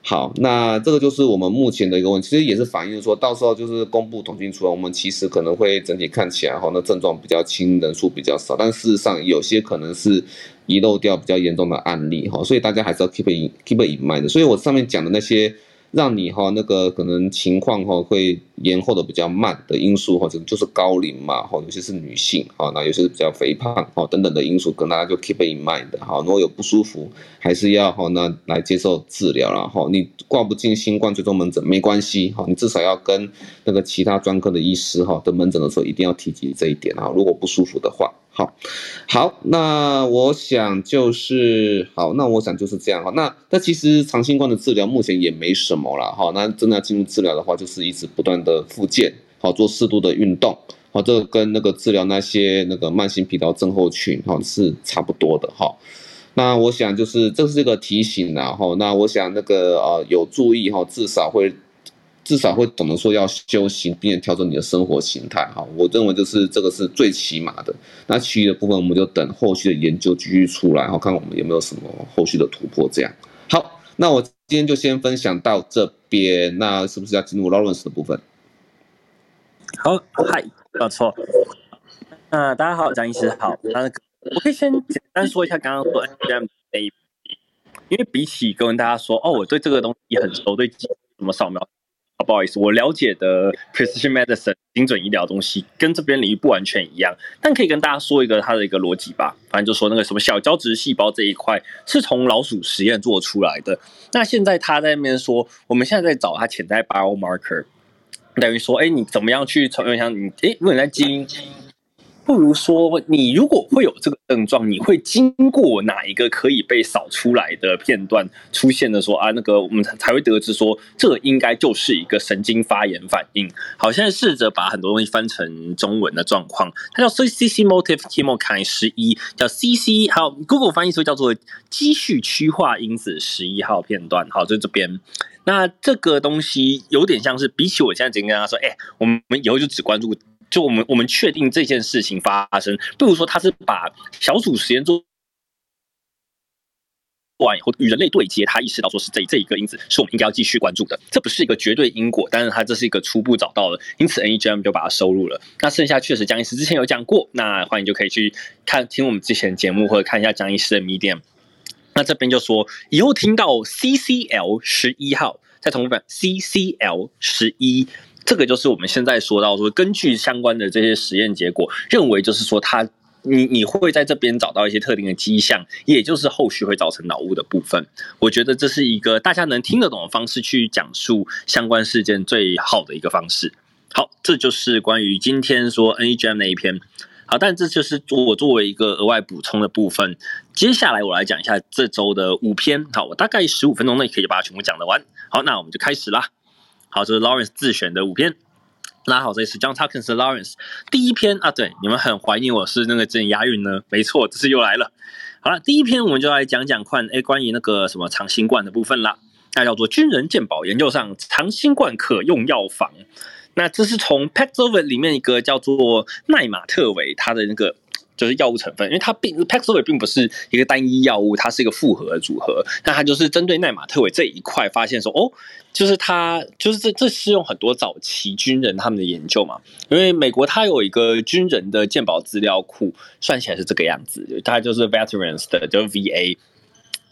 好，那这个就是我们目前的一个问题，其实也是反映说，到时候就是公布统计出来，我们其实可能会整体看起来哈，那症状比较轻，人数比较少，但事实上有些可能是遗漏掉比较严重的案例哈，所以大家还是要 keep in keep in mind 的。所以我上面讲的那些。让你哈那个可能情况哈会延后的比较慢的因素或者就是高龄嘛哈，有些是女性哈，那有些是比较肥胖哈等等的因素，可能大家就 keep in mind 哈，如果有不舒服，还是要哈那来接受治疗了哈。你挂不进新冠追踪门诊没关系哈，你至少要跟那个其他专科的医师哈的门诊的时候一定要提及这一点哈，如果不舒服的话。好，好，那我想就是好，那我想就是这样哈。那那其实长新冠的治疗目前也没什么了哈。那真的要进入治疗的话，就是一直不断的复健，好做适度的运动，好，这个跟那个治疗那些那个慢性疲劳症候群哈是差不多的哈。那我想就是这是一个提醒然后，那我想那个呃有注意哈，至少会。至少会懂得说要修行，并且调整你的生活形态哈。我认为就是这个是最起码的。那其余的部分我们就等后续的研究继续出来，然后看我们有没有什么后续的突破。这样好，那我今天就先分享到这边。那是不是要进入 Lawrence 的部分？好，嗨，没错。那大家好，张医师好。那我可以先简单说一下刚刚说 NGM 那一，因为比起跟大家说哦，我对这个东西很熟，对什么扫描。不好意思，我了解的 precision medicine 精准医疗东西跟这边领域不完全一样，但可以跟大家说一个它的一个逻辑吧。反正就说那个什么小胶质细胞这一块是从老鼠实验做出来的。那现在他在那边说，我们现在在找他潜在 biomarker，等于说，哎，你怎么样去从像你，哎，如果你在基因。不如说，你如果会有这个症状，你会经过哪一个可以被扫出来的片段出现的？说啊，那个我们才会得知说，这应该就是一个神经发炎反应。好，现在试着把很多东西翻成中文的状况，它叫 CCC motif chemokine 十一，叫 CC，好 Google 翻译说叫做积蓄区化因子十一号片段。好，就这边，那这个东西有点像是比起我现在直接跟他说，哎，我们以后就只关注。就我们我们确定这件事情发生，不如说他是把小组实验做完以后与人类对接，他意识到说是这这一个因子是我们应该要继续关注的。这不是一个绝对因果，但是它这是一个初步找到了，因此 NEJM 就把它收录了。那剩下确实江医师之前有讲过，那欢迎就可以去看听我们之前节目或者看一下江医师的 Medium。那这边就说以后听到 CCL 十一号，再重复一 CCL 十一。这个就是我们现在说到说，根据相关的这些实验结果，认为就是说，它你你会在这边找到一些特定的迹象，也就是后续会造成脑雾的部分。我觉得这是一个大家能听得懂的方式去讲述相关事件最好的一个方式。好，这就是关于今天说 NEJM 那一篇。好，但这就是我作为一个额外补充的部分。接下来我来讲一下这周的五篇。好，我大概十五分钟内可以把它全部讲得完。好，那我们就开始啦。好，这是 Lawrence 自选的五篇。大家好，这里是 John Hopkins 的 Lawrence。第一篇啊，对，你们很怀念我是那个真押韵呢？没错，这次又来了。好了，第一篇我们就来讲讲看，哎，关于那个什么长新冠的部分啦。那叫做军人健保研究上长新冠可用药房。那这是从 Paxlovid 里面一个叫做奈玛特韦，它的那个。就是药物成分，因为它并 Paxlovid 并不是一个单一药物，它是一个复合的组合。那它就是针对奈玛特韦这一块发现说，哦，就是它就是这这是用很多早期军人他们的研究嘛。因为美国它有一个军人的健保资料库，算起来是这个样子，它就是 Veterans 的，就是 VA。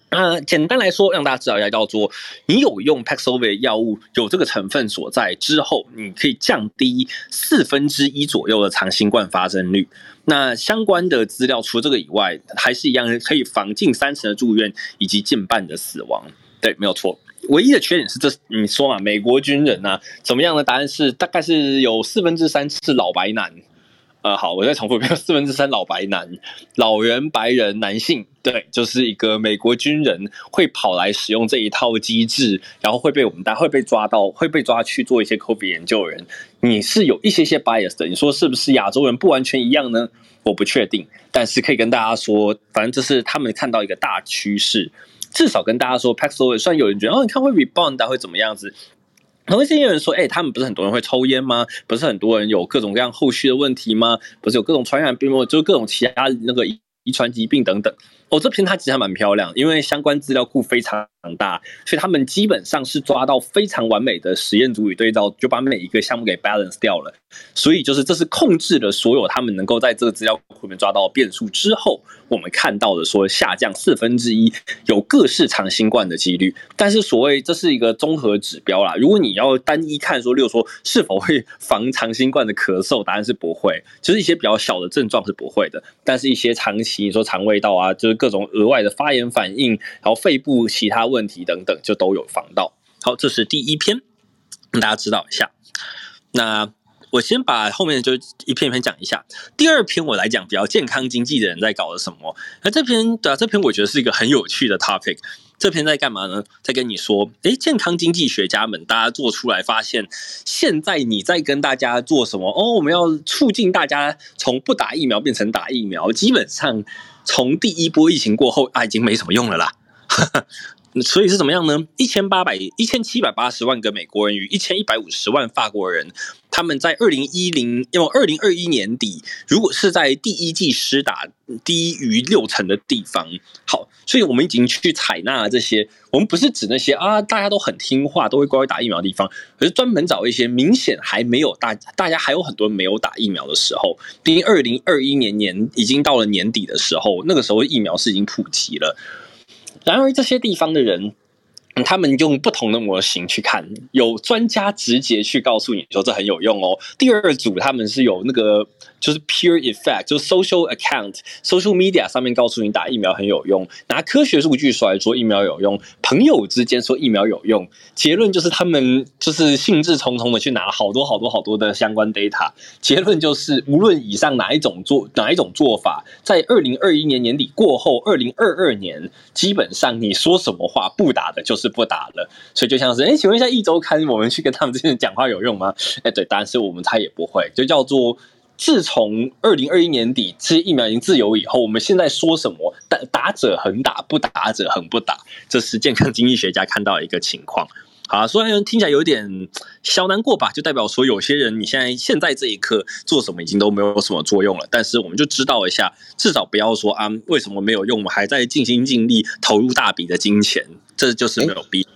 那、简单来说，让大家知道一下，叫做你有用 Paxlovid 药物有这个成分所在之后，你可以降低四分之一左右的长新冠发生率。那相关的资料除了这个以外，还是一样可以防近三成的住院以及近半的死亡。对，没有错。唯一的缺点是这，你说嘛，美国军人啊，怎么样的答案是大概是有四分之三是老白男。呃，好，我再重复一遍，四分之三老白男，老人、白人、男性，对，就是一个美国军人会跑来使用这一套机制，然后会被我们大家会被抓到，会被抓去做一些 COVID 研究的人，你是有一些些 bias 的，你说是不是亚洲人不完全一样呢？我不确定，但是可以跟大家说，反正这是他们看到一个大趋势，至少跟大家说，Paxlovid 虽然有人觉得哦，你看会 rebound 会怎么样子。很多一些有人说，哎、他们不是很多人会抽烟吗？不是很多人有各种各样后续的问题吗？不是有各种传染病吗？就是各种其他那个遗传疾病等等。哦，这篇它其实还蛮漂亮，因为相关资料库非常大，所以他们基本上是抓到非常完美的实验组与对照，就把每一个项目给 balance 掉了。所以就是这是控制了所有他们能够在这个资料库里面抓到变数之后，我们看到的说下降四分之一有各式长新冠的几率。但是所谓这是一个综合指标啦，如果你要单一看说，例如说是否会防长新冠的咳嗽，答案是不会，就是一些比较小的症状是不会的。但是一些长期你说肠胃道啊，就。各种额外的发炎反应，然后肺部其他问题等等，就都有防到。好，这是第一篇，让大家知道一下。那我先把后面就一篇一篇讲一下。第二篇我来讲比较健康经济的人在搞的什么。那这篇对啊，这篇我觉得是一个很有趣的 topic。这篇在干嘛呢？在跟你说，诶，健康经济学家们，大家做出来发现，现在你在跟大家做什么？哦，我们要促进大家从不打疫苗变成打疫苗。基本上，从第一波疫情过后啊，已经没什么用了啦。所以是怎么样呢？一千八百一千七百八十万个美国人与一千一百五十万法国人，他们在二零一零因为二零二一年底，如果是在第一剂施打低于六成的地方，好，所以我们已经去采纳这些。我们不是指那些啊，大家都很听话，都会乖乖打疫苗的地方，而是专门找一些明显还没有大，大家还有很多没有打疫苗的时候。毕竟二零二一年年已经到了年底的时候，那个时候疫苗是已经普及了。然而，这些地方的人，他们用不同的模型去看，有专家直接去告诉你说这很有用哦。第二组他们是有那个。就是 peer effect，就是 social account、social media 上面告诉你打疫苗很有用，拿科学数据出来说疫苗有用，朋友之间说疫苗有用，结论就是他们就是兴致冲冲的去拿了好多好多好多的相关 data，结论就是无论以上哪一种做哪一种做法，在二零二一年年底过后，二零二二年基本上你说什么话不打的就是不打了，所以就像是哎，请问一下一周刊，我们去跟他们这些人讲话有用吗？哎，对，当然是我们他也不会，就叫做。自从二零二一年底这些疫苗已经自由以后，我们现在说什么打打者恒打，不打者恒不打，这是健康经济学家看到一个情况。好，虽然听起来有点小难过吧，就代表说有些人你现在现在这一刻做什么已经都没有什么作用了。但是我们就知道一下，至少不要说啊，为什么没有用？我们还在尽心尽力投入大笔的金钱，这就是没有必要。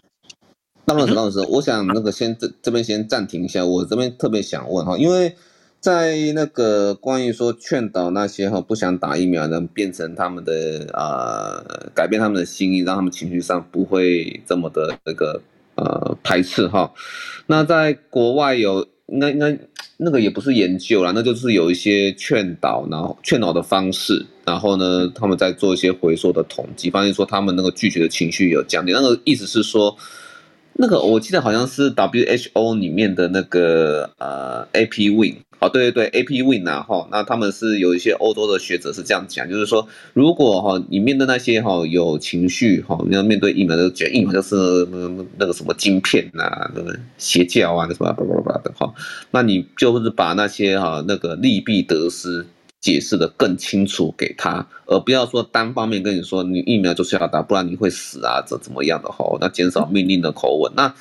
当然，当然，我想那个先这这边先暂停一下，我这边特别想问哈，因为。在那个关于说劝导那些哈不想打疫苗的变成他们的呃改变他们的心意，让他们情绪上不会这么的那个呃排斥哈。那在国外有那那那个也不是研究啦，那就是有一些劝导，然后劝导的方式，然后呢他们在做一些回溯的统计，发现说他们那个拒绝的情绪有降低。那个意思是说。那个我记得好像是 WHO 里面的那个呃 AP Win 哦，对对对 AP Win 啊哈，那他们是有一些欧洲的学者是这样讲，就是说如果哈你面对那些哈有情绪哈，你要面对疫苗就觉得疫苗就是那个什么晶片呐、啊，那个邪教啊，那什么巴拉巴拉的哈，那你就是把那些哈那个利弊得失。解释得更清楚给他，而不要说单方面跟你说你疫苗就是要打，不然你会死啊，怎怎么样的哈？那减少命令的口吻，那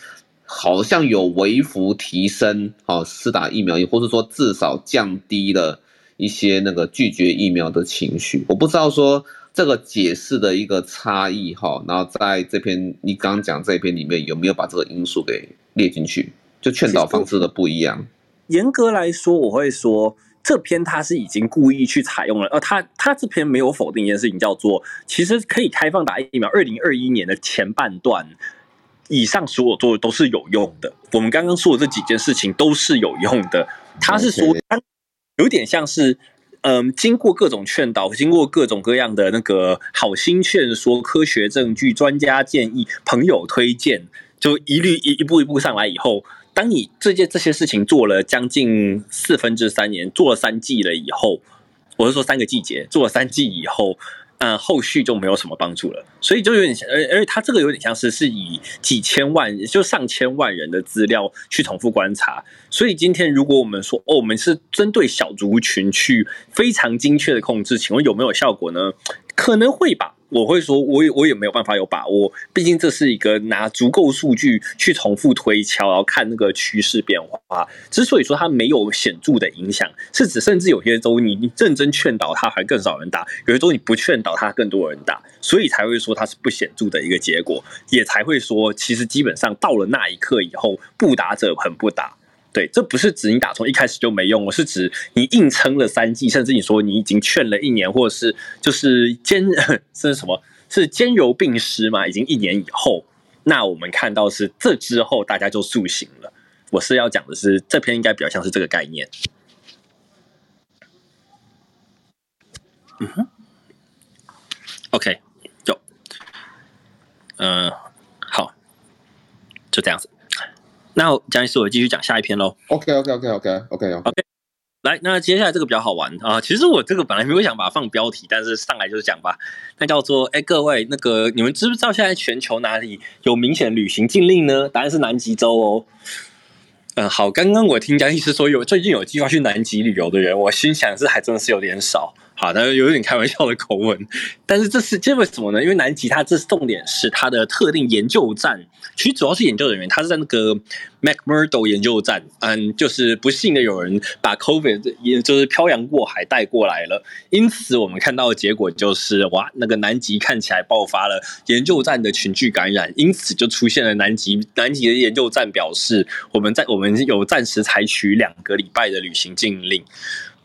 好像有微幅提升哈，施打疫苗，也或者说至少降低了一些那个拒绝疫苗的情绪。我不知道说这个解释的一个差异哈，然后在这篇你刚刚讲这篇里面有没有把这个因素给列进去？就劝导方式的不一样。严格来说，我会说。这篇他是已经故意去采用了，呃，他他这篇没有否定一件事情，叫做其实可以开放打疫苗。二零二一年的前半段以上所有做的都是有用的。我们刚刚说的这几件事情都是有用的。他是说，有点像是，嗯，经过各种劝导，经过各种各样的那个好心劝说、科学证据、专家建议、朋友推荐，就一律一一步一步上来以后。当你这件这些事情做了将近四分之三年，做了三季了以后，我是说三个季节，做了三季以后，嗯，后续就没有什么帮助了。所以就有点像，而而且它这个有点像是是以几千万，就上千万人的资料去重复观察。所以今天如果我们说，哦，我们是针对小族群去非常精确的控制，请问有没有效果呢？可能会吧。我会说，我也我也没有办法有把握，毕竟这是一个拿足够数据去重复推敲，然后看那个趋势变化。之所以说它没有显著的影响，是指甚至有些州你认真劝导它还更少人打，有些州你不劝导它更多人打，所以才会说它是不显著的一个结果，也才会说其实基本上到了那一刻以后，不打者很不打。对，这不是指你打从一开始就没用，我是指你硬撑了三季，甚至你说你已经劝了一年，或者是就是兼 [LAUGHS] 是什么，是兼柔并施嘛，已经一年以后，那我们看到是这之后大家就塑形了。我是要讲的是这篇应该比较像是这个概念。嗯哼，OK，有，嗯，好，就这样子。那蒋医师，我继续讲下一篇喽。OK，OK，OK，OK，OK，OK。来，那接下来这个比较好玩啊。其实我这个本来没有想把它放标题，但是上来就是讲吧。那叫做，哎，各位，那个你们知不知道现在全球哪里有明显旅行禁令呢？答案是南极洲哦。嗯，好，刚刚我听江医师说有最近有计划去南极旅游的人，我心想是还真的是有点少。好，但是有点开玩笑的口吻，但是这是这为什么呢？因为南极它这重点是它的特定研究站，其实主要是研究人员，他是在那个 McMurdo 研究站，嗯，就是不幸的有人把 COVID 也就是漂洋过海带过来了，因此我们看到的结果就是哇，那个南极看起来爆发了研究站的群聚感染，因此就出现了南极南极的研究站表示我们在我们有暂时采取两个礼拜的旅行禁令。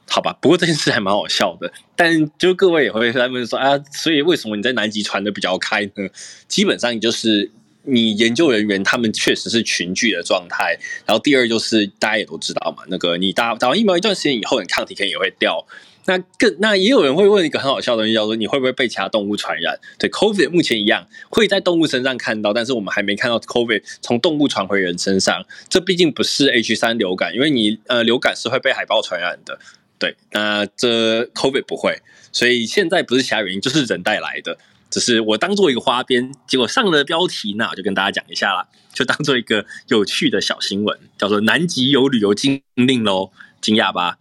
好吧，不过这件事还蛮好笑的，但就各位也会在问说啊，所以为什么你在南极传的比较开呢？基本上就是你研究人员他们确实是群聚的状态，然后第二就是大家也都知道嘛，那个你打打完疫苗一段时间以后，你抗体可能也会掉。那更那也有人会问一个很好笑的东西，叫做你会不会被其他动物传染？对，COVID 目前一样会在动物身上看到，但是我们还没看到 COVID 从动物传回人身上。这毕竟不是 H3 流感，因为你呃流感是会被海豹传染的。对，那这 COVID 不会，所以现在不是其他原因，就是人带来的。只是我当做一个花边，结果上了标题，那我就跟大家讲一下啦，就当做一个有趣的小新闻，叫做“南极有旅游禁令喽”，惊讶吧？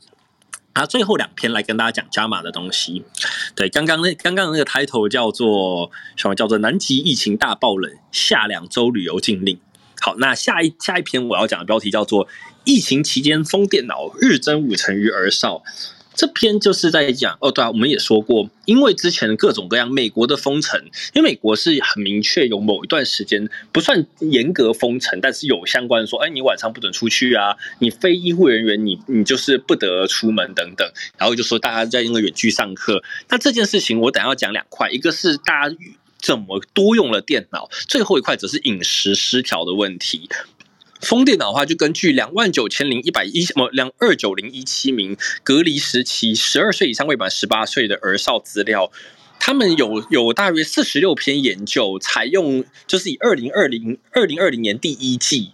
啊，最后两篇来跟大家讲加码的东西。对，刚刚那刚刚那个 title 叫做什么？叫做“南极疫情大爆冷，下两周旅游禁令”。好，那下一下一篇我要讲的标题叫做。疫情期间疯电脑，日增五成于儿少。这篇就是在讲哦，对啊，我们也说过，因为之前各种各样美国的封城，因为美国是很明确有某一段时间不算严格封城，但是有相关说，哎，你晚上不准出去啊，你非医护人员你你就是不得出门等等，然后就说大家在那个远距上课。那这件事情我等下要讲两块，一个是大家怎么多用了电脑，最后一块则是饮食失调的问题。封电的话，就根据两万九千零一百一什么两二九零一七名隔离时期十二岁以上未满十八岁的儿少资料，他们有有大约四十六篇研究，采用就是以二零二零二零二零年第一季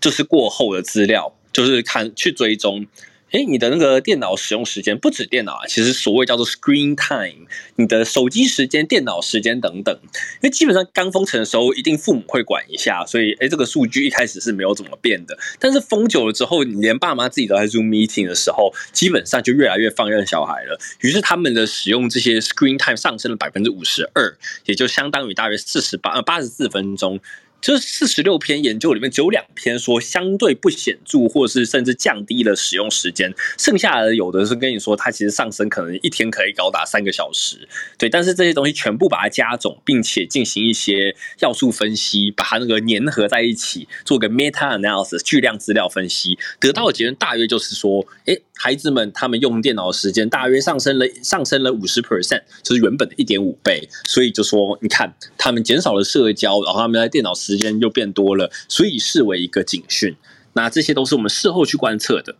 就是过后的资料，就是看去追踪。哎，你的那个电脑使用时间不止电脑啊，其实所谓叫做 screen time，你的手机时间、电脑时间等等。因为基本上刚封城的时候，一定父母会管一下，所以哎，这个数据一开始是没有怎么变的。但是封久了之后，你连爸妈自己都在 Zoom meeting 的时候，基本上就越来越放任小孩了。于是他们的使用这些 screen time 上升了百分之五十二，也就相当于大约四十八呃八十四分钟。就是四十六篇研究里面只有两篇说相对不显著，或是甚至降低了使用时间，剩下的有的是跟你说它其实上升可能一天可以高达三个小时，对。但是这些东西全部把它加总，并且进行一些要素分析，把它那个粘合在一起，做个 meta analysis 巨量资料分析，得到的结论大约就是说，诶，孩子们他们用电脑的时间大约上升了上升了五十 percent，就是原本的一点五倍。所以就说你看他们减少了社交，然后他们在电脑。时间又变多了，所以视为一个警讯。那这些都是我们事后去观测的。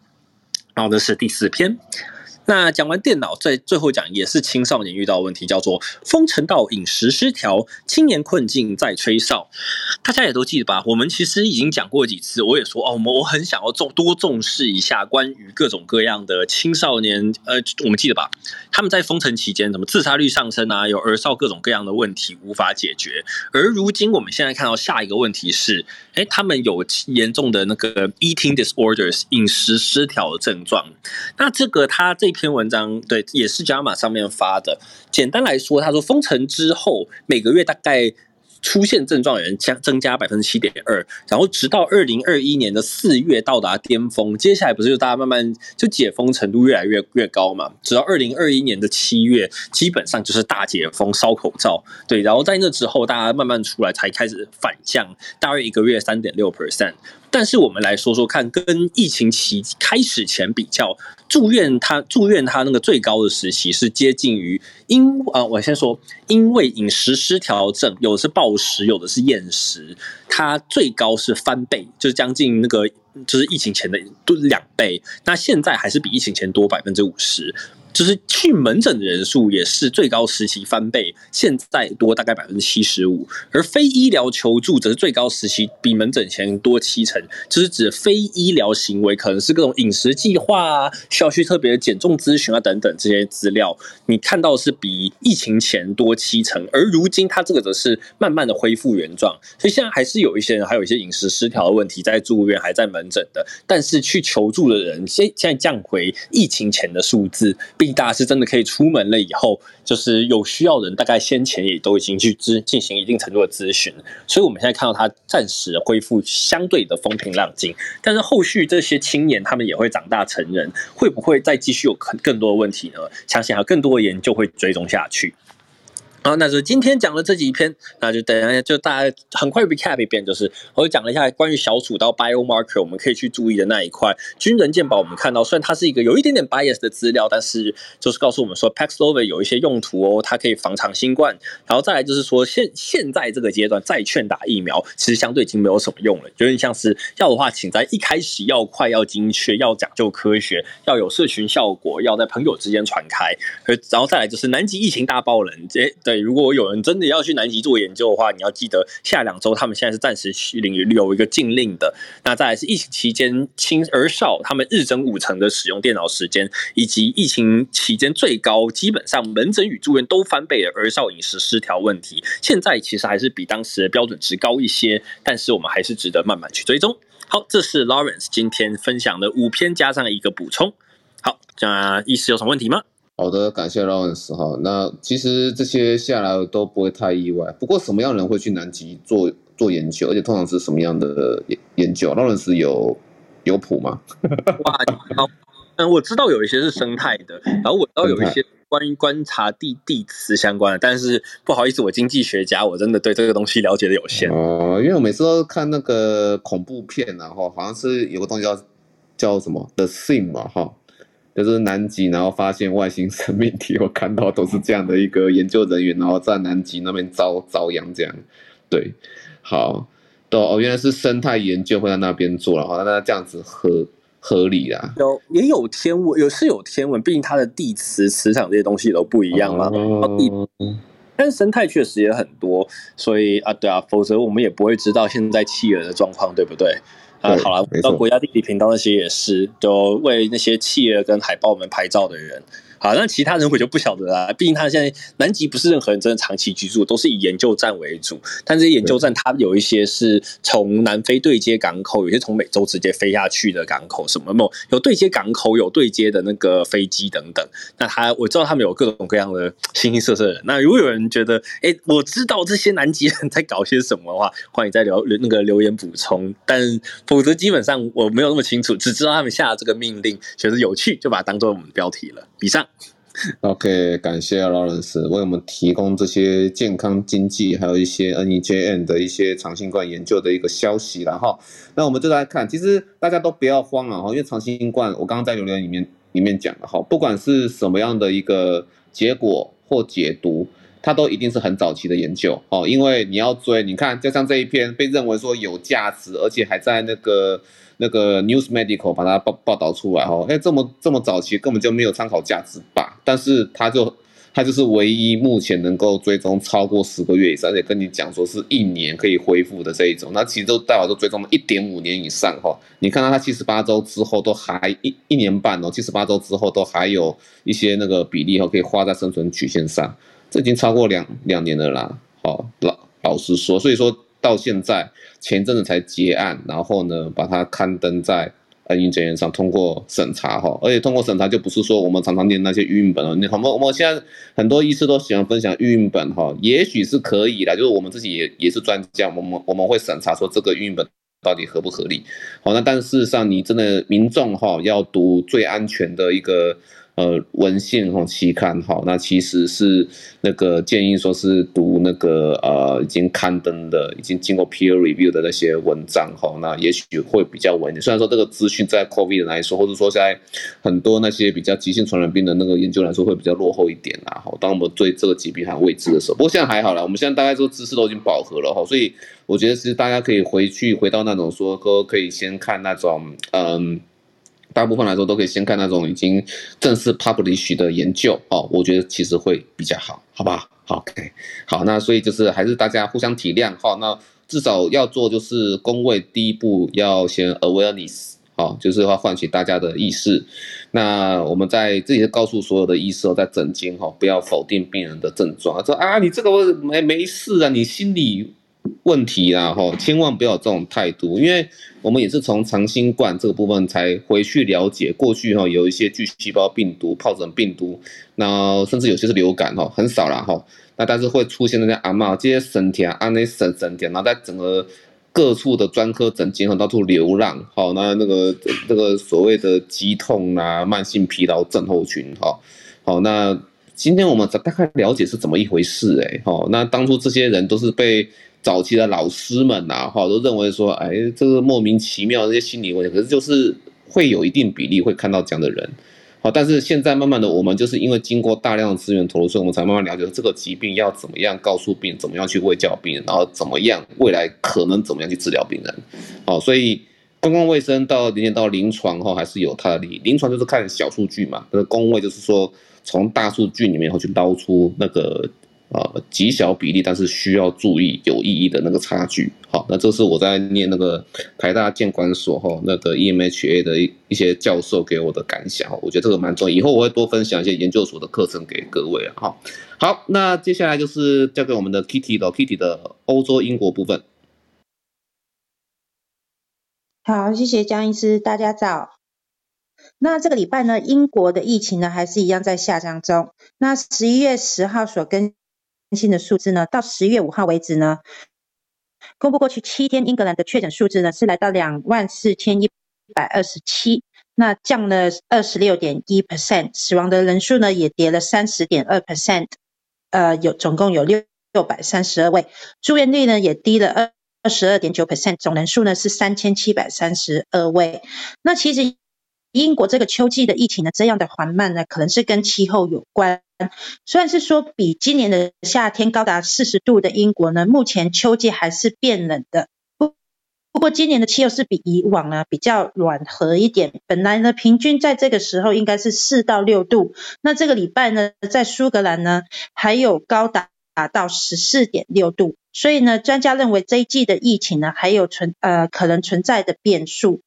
然后这是第四篇。那讲完电脑，在最后讲也是青少年遇到问题，叫做封城到饮食失调，青年困境在吹哨。大家也都记得吧？我们其实已经讲过几次，我也说哦，我们我很想要重多重视一下关于各种各样的青少年。呃，我们记得吧？他们在封城期间，什么自杀率上升啊，有儿少各种各样的问题无法解决。而如今我们现在看到下一个问题是，哎，他们有严重的那个 eating disorders 饮食失调的症状。那这个他这。篇文章对，也是 JAMA 上面发的。简单来说，他说封城之后，每个月大概出现症状的人将增加百分之七点二，然后直到二零二一年的四月到达巅峰，接下来不是就大家慢慢就解封程度越来越越高嘛？直到二零二一年的七月，基本上就是大解封，烧口罩，对，然后在那之后，大家慢慢出来才开始反降，大约一个月三点六 percent。但是我们来说说看，跟疫情期开始前比较，住院他住院他那个最高的时期是接近于因啊，我先说，因为饮食失调症，有的是暴食，有的是厌食，它最高是翻倍，就是将近那个就是疫情前的都两倍，那现在还是比疫情前多百分之五十。就是去门诊的人数也是最高时期翻倍，现在多大概百分之七十五，而非医疗求助则是最高时期比门诊前多七成，就是指非医疗行为，可能是各种饮食计划啊，需要去特别减重咨询啊等等这些资料，你看到是比疫情前多七成，而如今它这个则是慢慢的恢复原状，所以现在还是有一些人还有一些饮食失调的问题在住院还在门诊的，但是去求助的人现现在降回疫情前的数字。毕大是真的可以出门了以后，就是有需要人，大概先前也都已经去咨进行一定程度的咨询，所以我们现在看到他暂时恢复相对的风平浪静，但是后续这些青年他们也会长大成人，会不会再继续有更更多的问题呢？相信还有更多的研究会追踪下去。好，那是今天讲的这几篇，那就等一下就大家很快 recap 一遍，就是我讲了一下关于小鼠到 biomarker 我们可以去注意的那一块。军人健保我们看到，虽然它是一个有一点点 bias 的资料，但是就是告诉我们说 Paxlovid 有一些用途哦，它可以防长新冠。然后再来就是说现现在这个阶段再劝打疫苗，其实相对已经没有什么用了。有点像是要的话，请在一开始要快、要精确、要讲究科学、要有社群效果、要在朋友之间传开。而然后再来就是南极疫情大爆冷，这对，如果有人真的要去南极做研究的话，你要记得下两周他们现在是暂时领域有一个禁令的。那再来是疫情期间青儿少他们日增五成的使用电脑时间，以及疫情期间最高基本上门诊与住院都翻倍的儿少饮食失调问题，现在其实还是比当时的标准值高一些，但是我们还是值得慢慢去追踪。好，这是 Lawrence 今天分享的五篇加上一个补充。好，这医师有什么问题吗？好的，感谢 Lawrence 哈。那其实这些下来都不会太意外。不过什么样的人会去南极做做研究？而且通常是什么样的研研究？Lawrence 有有谱吗？[LAUGHS] 哇，嗯，我知道有一些是生态的，然后我知道有一些关于观察地地磁相关的。但是不好意思，我经济学家，我真的对这个东西了解的有限。哦、呃，因为我每次都看那个恐怖片，然后好像是有个东西叫叫什么 The Thing 嘛，哈。就是南极，然后发现外星生命体，我看到都是这样的一个研究人员，然后在南极那边遭遭殃这样。对，好，都哦，原来是生态研究会在那边做了哈，那这样子合合理啦。有也有天文，有是有天文，毕竟它的地磁磁场这些东西都不一样嘛。哦、但是生态确实也很多，所以啊，对啊，否则我们也不会知道现在企鹅的状况，对不对？啊，好了，到国家地理频道那些也是，就为那些企鹅跟海豹们拍照的人。好，那其他人我就不晓得啦。毕竟他现在南极不是任何人真的长期居住，都是以研究站为主。但这些研究站，它有一些是从南非对接港口，有些从美洲直接飞下去的港口，什么梦有对接港口，有对接的那个飞机等等。那他我知道他们有各种各样的形形色色的人。那如果有人觉得，哎、欸，我知道这些南极人在搞些什么的话，欢迎在留那个留言补充。但否则基本上我没有那么清楚，只知道他们下了这个命令，觉得有趣，就把它当做我们的标题了。以上。[LAUGHS] OK，感谢 Lawrence 为我们提供这些健康经济，还有一些 NEJM 的一些长新冠研究的一个消息了哈。那我们就来看，其实大家都不要慌啊哈，因为长新冠我刚刚在留言里面里面讲了哈，不管是什么样的一个结果或解读，它都一定是很早期的研究哦，因为你要追，你看就像这一篇被认为说有价值，而且还在那个。那个 News Medical 把它报报道出来哈，哎，这么这么早期根本就没有参考价值吧？但是它就它就是唯一目前能够追踪超过十个月以上，而且跟你讲说是一年可以恢复的这一种，那其实都代表都追踪了一点五年以上哈。你看到它七十八周之后都还一一年半哦，七十八周之后都还有一些那个比例哈，可以画在生存曲线上，这已经超过两两年了啦。好，老老实说，所以说。到现在前阵子才结案，然后呢，把它刊登在 NEJM 上通过审查哈，而且通过审查就不是说我们常常念那些预印本了。你我们我们现在很多医师都喜欢分享预印本哈，也许是可以的，就是我们自己也也是专家，我们我们会审查说这个预印本到底合不合理。好，那但事实上你真的民众哈要读最安全的一个。呃，文献哈期刊哈，那其实是那个建议说是读那个呃已经刊登的、已经经过 peer review 的那些文章哈，那也许会比较稳。虽然说这个资讯在 COVID 来说，或者说在很多那些比较急性传染病的那个研究来说，会比较落后一点啦。哈，当我们对这个疾病还未知的时候，不过现在还好啦，我们现在大概说知识都已经饱和了哈，所以我觉得其实大家可以回去回到那种说，都可以先看那种嗯。大部分来说都可以先看那种已经正式 publish 的研究哦，我觉得其实会比较好，好吧？OK，好，那所以就是还是大家互相体谅哈。那至少要做就是公卫第一步要先 awareness，好，就是要唤起大家的意识。那我们在这里告诉所有的医生在诊间哈，不要否定病人的症状，说啊你这个没没事啊，你心里。问题啦，哈，千万不要这种态度，因为我们也是从长新冠这个部分才回去了解，过去哈有一些巨细胞病毒、疱疹病毒，那甚至有些是流感哈，很少啦哈，那但是会出现那些阿嬷这些神田、安内神神田，然后在整个各处的专科诊间和到处流浪，好，那那个那个所谓的肌痛啊、慢性疲劳症候群，哈，好，那今天我们大概了解是怎么一回事，哎，好，那当初这些人都是被。早期的老师们呐，哈，都认为说，哎，这个莫名其妙这些心理问题，可是就是会有一定比例会看到这样的人，好，但是现在慢慢的，我们就是因为经过大量的资源投入，所以我们才慢慢了解这个疾病要怎么样告诉病人，怎么样去喂教病人，然后怎么样未来可能怎么样去治疗病人，好，所以公共卫生到连接到临床哈，还是有它的利益。临床就是看小数据嘛，那公卫就是说从大数据里面会去捞出那个。呃，极小比例，但是需要注意有意义的那个差距。好，那这是我在念那个台大建管所哈那个 EMHA 的一一些教授给我的感想。我觉得这个蛮重要，以后我会多分享一些研究所的课程给各位啊。好，好，那接下来就是交给我们的 Kitty 的 Kitty 的欧洲英国部分。好，谢谢江医师，大家早。那这个礼拜呢，英国的疫情呢还是一样在下降中。那十一月十号所跟新的数字呢，到十月五号为止呢，公布过去七天英格兰的确诊数字呢是来到两万四千一百二十七，那降了二十六点一 percent，死亡的人数呢也跌了三十点二 percent，呃，有总共有六六百三十二位，住院率呢也低了二二十二点九 percent，总人数呢是三千七百三十二位。那其实英国这个秋季的疫情呢这样的缓慢呢，可能是跟气候有关。虽然是说比今年的夏天高达四十度的英国呢，目前秋季还是变冷的。不不过今年的气候是比以往呢比较暖和一点，本来呢平均在这个时候应该是四到六度，那这个礼拜呢在苏格兰呢还有高达达到十四点六度，所以呢专家认为这一季的疫情呢还有存呃可能存在的变数。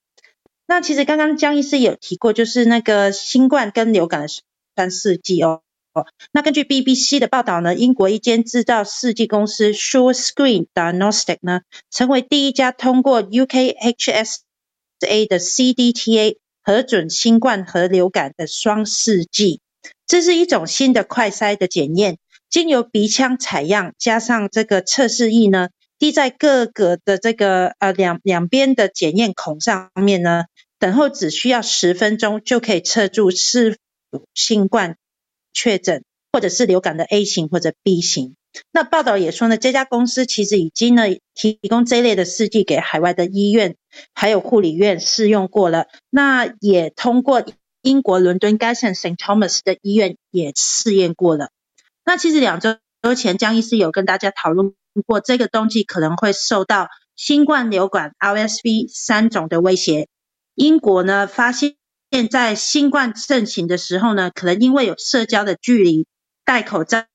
那其实刚刚江医师有提过，就是那个新冠跟流感的三四季哦。哦那根据 BBC 的报道呢，英国一间制造试剂公司 Sure Screen Diagnostic 呢，成为第一家通过 UKHSA 的 CDTA 核准新冠和流感的双试剂。这是一种新的快筛的检验，经由鼻腔采样，加上这个测试液呢，滴在各个的这个呃两两边的检验孔上面呢，等候只需要十分钟就可以测出是新冠。确诊或者是流感的 A 型或者 B 型，那报道也说呢，这家公司其实已经呢提供这类的试剂给海外的医院还有护理院试用过了，那也通过英国伦敦该省 St Thomas 的医院也试验过了。那其实两周前江医师有跟大家讨论过，这个冬季可能会受到新冠、流感、RSV 三种的威胁。英国呢发现。现在新冠盛行的时候呢，可能因为有社交的距离、戴口罩、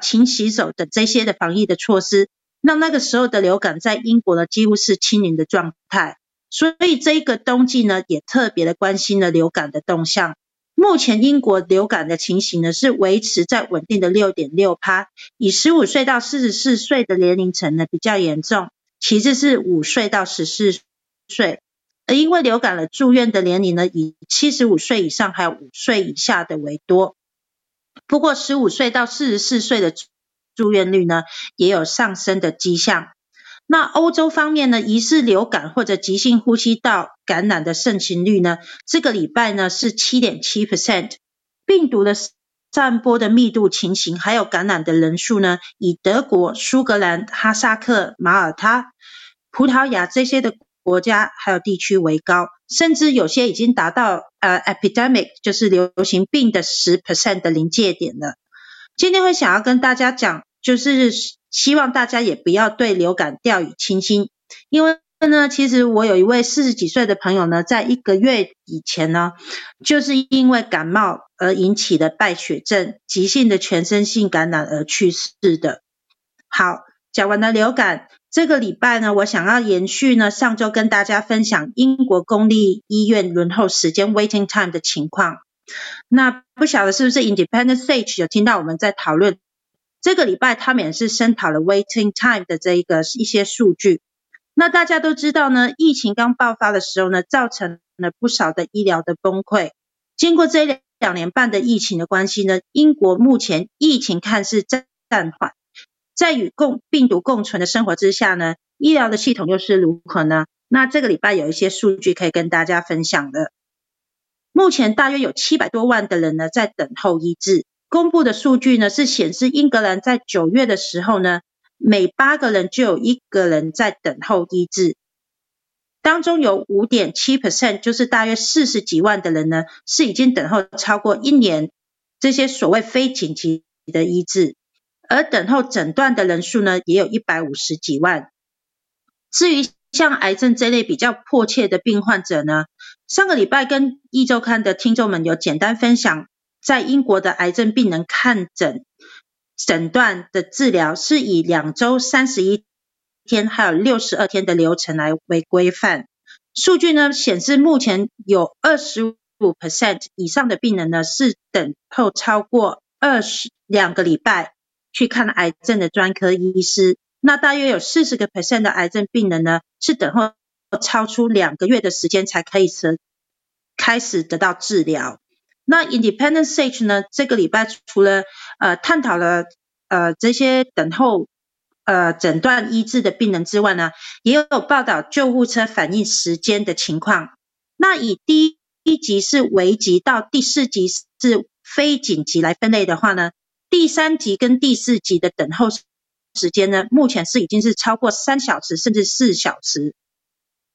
勤洗手等这些的防疫的措施，那那个时候的流感在英国呢几乎是清零的状态。所以这个冬季呢，也特别的关心了流感的动向。目前英国流感的情形呢是维持在稳定的六点六趴，以十五岁到四十四岁的年龄层呢比较严重，其次是五岁到十四岁。而因为流感了住院的年龄呢，以七十五岁以上还有五岁以下的为多。不过十五岁到四十四岁的住院率呢，也有上升的迹象。那欧洲方面呢，疑似流感或者急性呼吸道感染的盛行率呢，这个礼拜呢是七点七 percent。病毒的散播的密度情形，还有感染的人数呢，以德国、苏格兰、哈萨克、马耳他、葡萄牙这些的。国家还有地区为高，甚至有些已经达到呃 epidemic，就是流行病的十 percent 的临界点了。今天会想要跟大家讲，就是希望大家也不要对流感掉以轻心，因为呢，其实我有一位四十几岁的朋友呢，在一个月以前呢，就是因为感冒而引起的败血症、急性的全身性感染而去世的。好，讲完了流感。这个礼拜呢，我想要延续呢上周跟大家分享英国公立医院轮候时间 waiting time 的情况。那不晓得是不是 Independent Sage 有听到我们在讨论？这个礼拜他们也是声讨了 waiting time 的这一个一些数据。那大家都知道呢，疫情刚爆发的时候呢，造成了不少的医疗的崩溃。经过这两年半的疫情的关系呢，英国目前疫情看似暂暂缓。在与共病毒共存的生活之下呢，医疗的系统又是如何呢？那这个礼拜有一些数据可以跟大家分享的。目前大约有七百多万的人呢在等候医治。公布的数据呢是显示，英格兰在九月的时候呢，每八个人就有一个人在等候医治，当中有五点七 percent，就是大约四十几万的人呢是已经等候超过一年，这些所谓非紧急的医治。而等候诊断的人数呢，也有一百五十几万。至于像癌症这类比较迫切的病患者呢，上个礼拜跟壹周刊的听众们有简单分享，在英国的癌症病人看诊诊断的治疗是以两周三十一天还有六十二天的流程来为规范。数据呢显示，目前有二十五 percent 以上的病人呢是等候超过二十两个礼拜。去看癌症的专科医师，那大约有四十个 percent 的癌症病人呢，是等候超出两个月的时间才可以开始得到治疗。那 Independent Sage 呢，这个礼拜除了呃探讨了呃这些等候呃诊断医治的病人之外呢，也有报道救护车反应时间的情况。那以第一级是危急到第四级是非紧急来分类的话呢，第三级跟第四级的等候时间呢，目前是已经是超过三小时甚至四小时，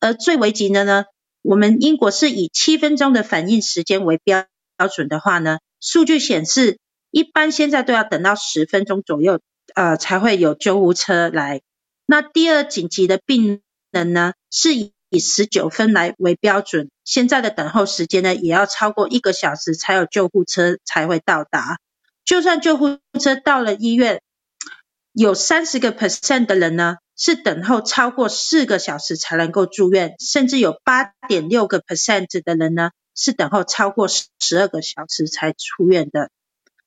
而最危急的呢，我们英国是以七分钟的反应时间为标标准的话呢，数据显示一般现在都要等到十分钟左右，呃，才会有救护车来。那第二紧急的病人呢是以十九分来为标准，现在的等候时间呢也要超过一个小时才有救护车才会到达。就算救护车到了医院，有三十个 percent 的人呢是等候超过四个小时才能够住院，甚至有八点六个 percent 的人呢是等候超过十二个小时才出院的。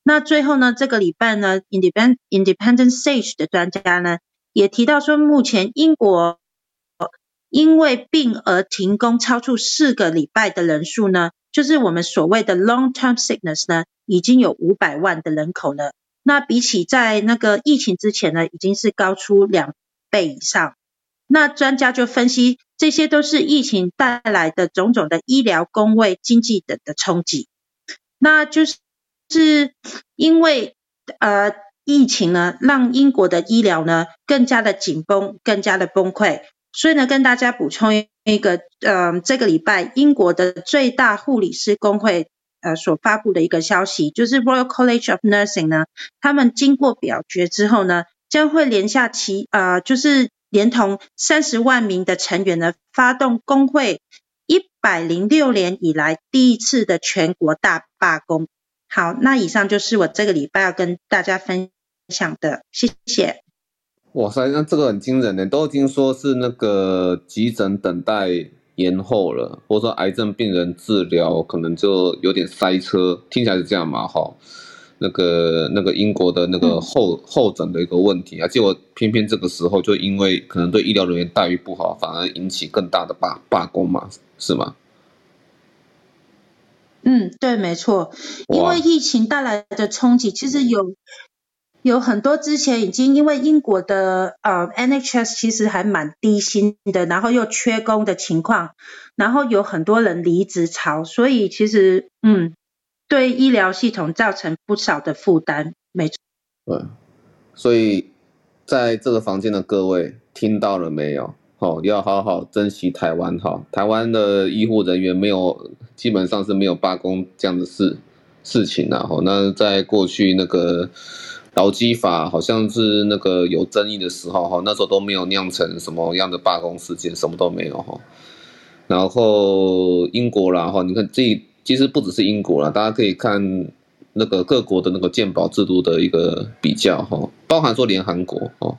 那最后呢，这个礼拜呢，Independent Independent SAGE 的专家呢也提到说，目前英国因为病而停工超出四个礼拜的人数呢，就是我们所谓的 long-term sickness 呢，已经有五百万的人口了。那比起在那个疫情之前呢，已经是高出两倍以上。那专家就分析，这些都是疫情带来的种种的医疗、工卫、经济等的冲击。那就是是因为呃疫情呢，让英国的医疗呢更加的紧绷，更加的崩溃。所以呢，跟大家补充一个，呃，这个礼拜英国的最大护理师工会。呃，所发布的一个消息，就是 Royal College of Nursing 呢，他们经过表决之后呢，将会连下其呃，就是连同三十万名的成员呢，发动工会一百零六年以来第一次的全国大罢工。好，那以上就是我这个礼拜要跟大家分享的，谢谢。哇塞，那这个很惊人呢，都已经说是那个急诊等待。延后了，或者说癌症病人治疗可能就有点塞车，听起来是这样嘛？哈，那个那个英国的那个候候诊的一个问题啊，结果偏偏这个时候就因为可能对医疗人员待遇不好，反而引起更大的罢罢工嘛，是吗？嗯，对，没错，因为疫情带来的冲击，其实有。有很多之前已经因为英国的呃 NHS 其实还蛮低薪的，然后又缺工的情况，然后有很多人离职潮，所以其实嗯，对医疗系统造成不少的负担，没错。对，所以在这个房间的各位听到了没有？好，要好好珍惜台湾哈，台湾的医护人员没有，基本上是没有罢工这样的事事情啊。哈，那在过去那个。劳基法好像是那个有争议的时候哈，那时候都没有酿成什么样的罢工事件，什么都没有哈。然后英国啦哈，你看这其实不只是英国啦，大家可以看那个各国的那个健保制度的一个比较哈，包含说连韩国哈。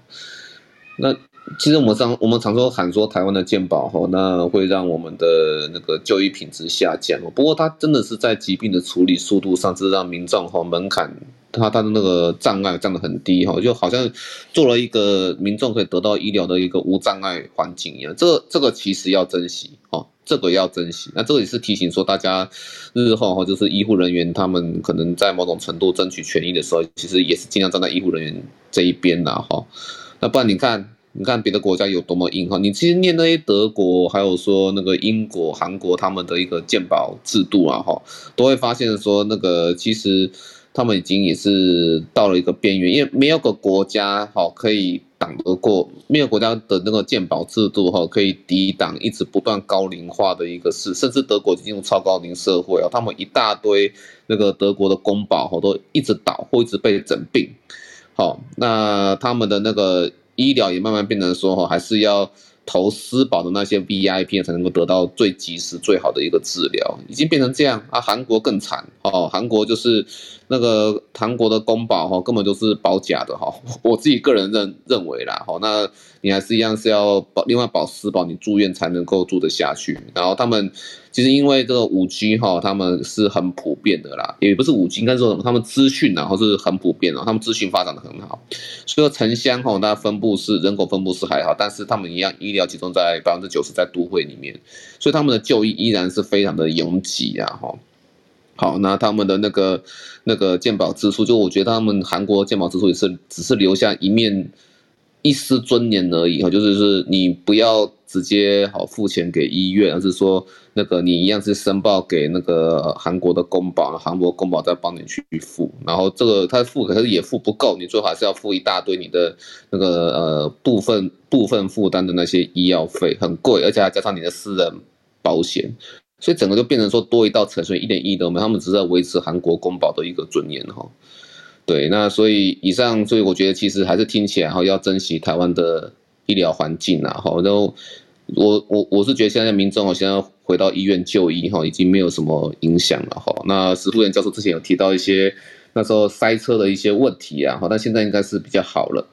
那其实我们常我们常说喊说台湾的健保哈，那会让我们的那个就医品质下降哦。不过它真的是在疾病的处理速度上，是让民众哈门槛。他他的那个障碍降得很低哈，就好像做了一个民众可以得到医疗的一个无障碍环境一样。这个这个其实要珍惜哈，这个要珍惜。那这个也是提醒说大家日后哈，就是医护人员他们可能在某种程度争取权益的时候，其实也是尽量站在医护人员这一边呐哈。那不然你看，你看别的国家有多么硬哈，你其实念那些德国，还有说那个英国、韩国他们的一个健保制度啊哈，都会发现说那个其实。他们已经也是到了一个边缘，因为没有个国家哈可以挡得过，没有国家的那个健保制度哈可以抵挡一直不断高龄化的一个事，甚至德国进入超高龄社会啊，他们一大堆那个德国的公保哈都一直倒或一直被整并，好，那他们的那个医疗也慢慢变成说哈还是要。投私保的那些 VIP 才能够得到最及时、最好的一个治疗，已经变成这样啊！韩国更惨哦，韩国就是那个韩国的公保哈，根本就是保假的哈。我自己个人认认为啦，哈，那你还是一样是要保另外保私保，你住院才能够住得下去。然后他们。其实因为这个五 G 哈，他们是很普遍的啦，也不是五 G，应该说什么？他们资讯然后是很普遍啊，他们资讯发展的很好。所以说城乡哈，那分布是人口分布是还好，但是他们一样医疗集中在百分之九十在都会里面，所以他们的就医依然是非常的拥挤啊哈。好，那他们的那个那个健保支出，就我觉得他们韩国健保支出也是只是留下一面一丝尊严而已哈，就是是你不要直接好付钱给医院，而是说。那个你一样是申报给那个韩国的公保，韩国公保再帮你去付，然后这个他付可是也付不够，你最好还是要付一大堆你的那个呃部分部分负担的那些医药费，很贵，而且还加上你的私人保险，所以整个就变成说多一道程序，一点意义都没有，他们只是在维持韩国公保的一个尊严哈。对，那所以以上，所以我觉得其实还是听起来哈要珍惜台湾的医疗环境啊，哈，然后。我我我是觉得现在民众好像回到医院就医哈，已经没有什么影响了哈。那石富元教授之前有提到一些那时候塞车的一些问题啊，哈，但现在应该是比较好了。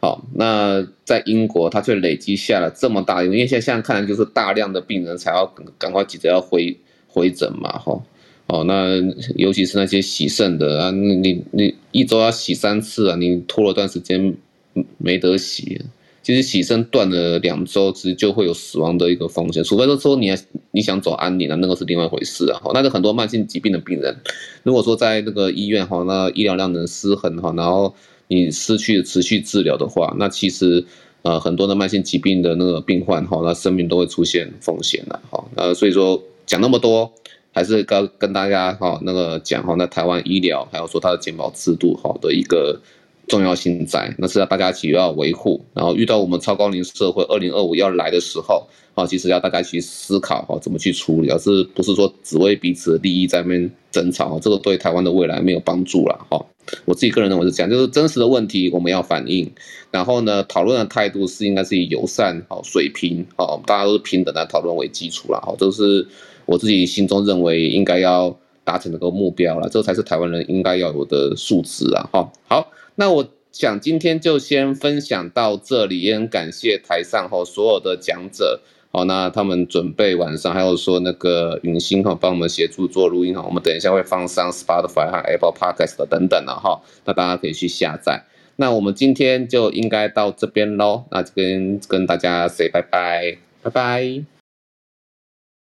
好，那在英国，他却累积下了这么大，因为现在现在看来就是大量的病人才要赶快急着要回回诊嘛，哈。哦，那尤其是那些洗肾的啊，你你一周要洗三次啊，你拖了段时间没得洗。其实洗肾断了两周，其实就会有死亡的一个风险。除非说说你你想走安宁啊，那个是另外一回事啊。哈，那个很多慢性疾病的病人，如果说在那个医院哈，那医疗量能失衡哈，然后你失去持续治疗的话，那其实呃很多的慢性疾病的那个病患哈，那生命都会出现风险的哈。呃，所以说讲那么多，还是跟跟大家哈那个讲哈，那台湾医疗还有说它的健保制度好的一个。重要性在，那是要大家一起要维护。然后遇到我们超高龄社会二零二五要来的时候，啊，其实要大家去思考哈，怎么去处理，而是不是说只为彼此的利益在那边争吵，这个对台湾的未来没有帮助了哈。我自己个人认为是这样，就是真实的问题我们要反映，然后呢，讨论的态度是应该是以友善、好水平、好大家都是平等的讨论为基础了，好，这是我自己心中认为应该要达成的一个目标了，这才是台湾人应该要有的素质啊，哈，好。那我想今天就先分享到这里，也很感谢台上哈所有的讲者，好，那他们准备晚上还有说那个云星哈帮我们协助做录音哈，我们等一下会放上 Spotify 和 Apple Podcast 等等的哈，那大家可以去下载。那我们今天就应该到这边喽，那这边跟大家 say 拜拜，拜拜。